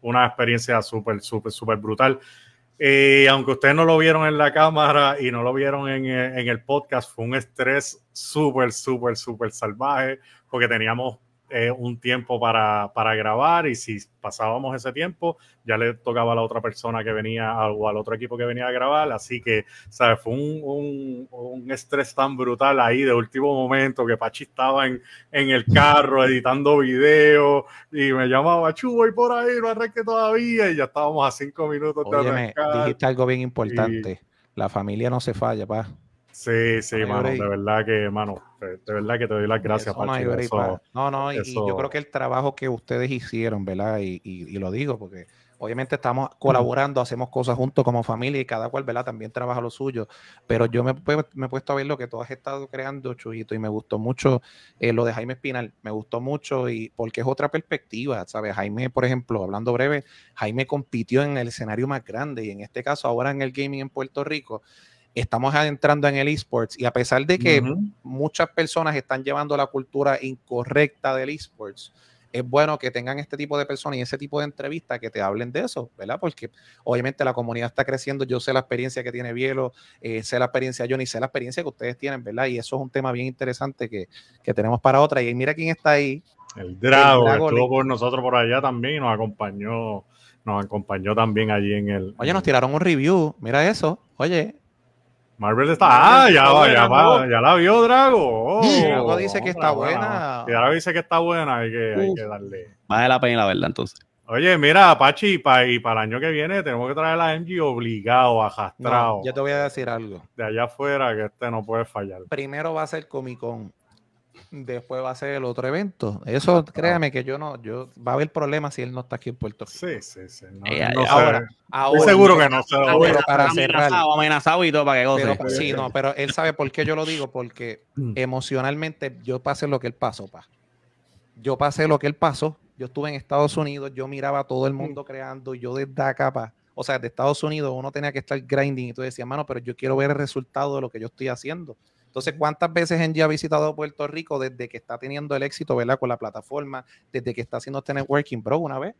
una experiencia súper, súper, súper brutal. Eh, aunque ustedes no lo vieron en la cámara y no lo vieron en, eh, en el podcast, fue un estrés súper, súper, súper salvaje porque teníamos eh, un tiempo para, para grabar y si pasábamos ese tiempo ya le tocaba a la otra persona que venía o al otro equipo que venía a grabar, así que, ¿sabes? Fue un, un, un estrés tan brutal ahí de último momento que Pachi estaba en, en el carro editando videos y me llamaba, Chu, voy por ahí, no arranque todavía y ya estábamos a cinco minutos de Óyeme, arrancar. dijiste algo bien importante. La familia no se falla, pa. Sí, sí, No mano, de verdad que, mano, de, verdad que te doy las gracias, Eso no, break, eso- no, no, y, yo creo que el trabajo que ustedes hicieron, ¿verdad? Y, y- y lo digo porque obviamente estamos colaborando, hacemos cosas juntos como familia y cada cual, ¿verdad? También trabaja lo suyo. Pero yo me, pu- me he puesto a ver lo que tú has estado creando, Chuyito, y me gustó mucho eh, lo de Jaime Espinal. Me gustó mucho y porque es otra perspectiva, ¿sabes? Jaime, por ejemplo, hablando breve, Jaime compitió en el escenario más grande y en este caso ahora en el gaming en Puerto Rico. Estamos adentrando en el esports y a pesar de que muchas personas están llevando la cultura incorrecta del esports. Es bueno que tengan este tipo de personas y ese tipo de entrevistas que te hablen de eso, ¿verdad? Porque obviamente la comunidad está creciendo. Yo sé la experiencia que tiene Bielo, eh, sé la experiencia Johnny, sé la experiencia que ustedes tienen, ¿verdad? Y eso es un tema bien interesante que, que tenemos para otra. Y mira quién está ahí. El Drago, Drago estuvo con nosotros por allá también y nos acompañó, nos acompañó también allí en el. Oye, nos tiraron un review. Mira eso. Oye, Marvel está. Ah, Marvel ya, está buena, ya, va, ¿no? ya la vio Drago. Oh, Drago dice que está buena. Ya dice que está buena, hay que, hay que darle. Vale la pena, la verdad, entonces. Oye, mira, Apache, y para el año que viene tenemos que traer a la MG obligado, ajastrado, no, yo te voy a decir algo. de allá afuera, que este no puede fallar. primero va a ser Comic Con, después va a ser el otro evento. Eso, créame que yo no, yo va a haber problemas si él no está aquí en Puerto Rico. Sí, sí, sí. No, Eh, no sé. ahora, Estoy seguro que no se lo Pero voy a- para cerrar. Amenazado, amenazado y todo para que goce. Pero, sí, no, pero él sabe por qué yo lo digo, porque Mm. emocionalmente yo pasé lo que él pasó, pa. Yo pasé lo que él pasó. Yo estuve en Estados Unidos, yo miraba a todo el mundo creando, yo desde acá, pa. O sea, de Estados Unidos uno tenía que estar grinding y tú decías, mano, pero yo quiero ver el resultado de lo que yo estoy haciendo. Entonces, ¿cuántas veces Engie ha visitado Puerto Rico desde que está teniendo el éxito, ¿verdad? Con la plataforma, desde que está haciendo este networking, bro, una vez.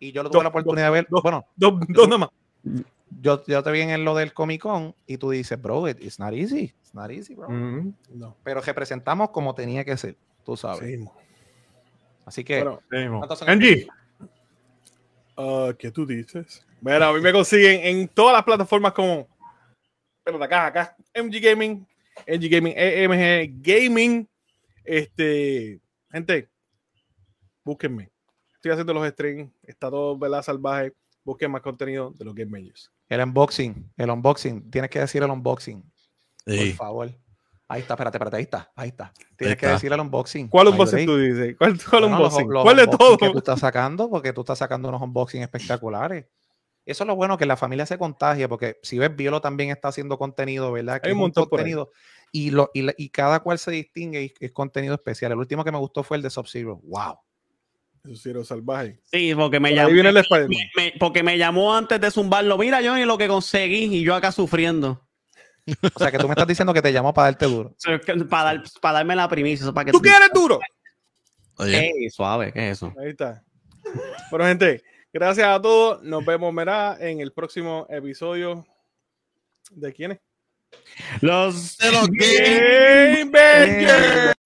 Y yo lo tuve la oportunidad de ver. dos. Bueno, Dos, dos nada más. yo, yo te vi en lo del Comic Con y tú dices, bro, it- it's not easy. It's not easy, bro. No. Pero representamos como tenía que ser, tú sabes. Sí. Así que, Bueno, Sí, mo. ¿Cuántos son Angie, ah, ¿qué tú dices? Mira, a mí me consiguen en todas las plataformas como. Pero de acá, acá. MG Gaming, MG Gaming, EMG Gaming. Este. Gente, búsquenme. Estoy haciendo los streams. Está todo, ¿verdad? Salvaje. Busquen más contenido de los Game Majors. el unboxing, el unboxing, tienes que decir el unboxing, por favor. Ahí está, espérate, espérate, ahí está, ahí está. Tienes que está. decir el unboxing. ¿Cuál unboxing tú dices? ¿Cuál, cuál Bueno, los- unboxing? los ¿Cuál de unboxing que tú todo? estás sacando? Porque tú estás sacando unos unboxing espectaculares. Eso es lo bueno que la familia se contagia, porque si ves, Violo también está haciendo contenido, ¿verdad? Que Hay un es montón por ahí. contenido. Y, lo, y, la- y cada cual se distingue y es contenido especial. El último que me gustó fue el de Sub-Zero. ¡Wow! Era salvaje. Sí, porque me Por llamó. ahí viene el me- me- porque me llamó antes de zumbarlo. Mira, Johnny, lo que conseguí y yo acá sufriendo. O sea, que tú me estás diciendo que te llamó para darte duro. Para, dar- para darme la primicia. para que ¿Tú quieres duro? Oye, Ey, suave, ¿qué es eso? Ahí está. Bueno, gente, gracias a todos. Nos vemos, en el próximo episodio. ¿De quiénes? Los de los Game Bangers.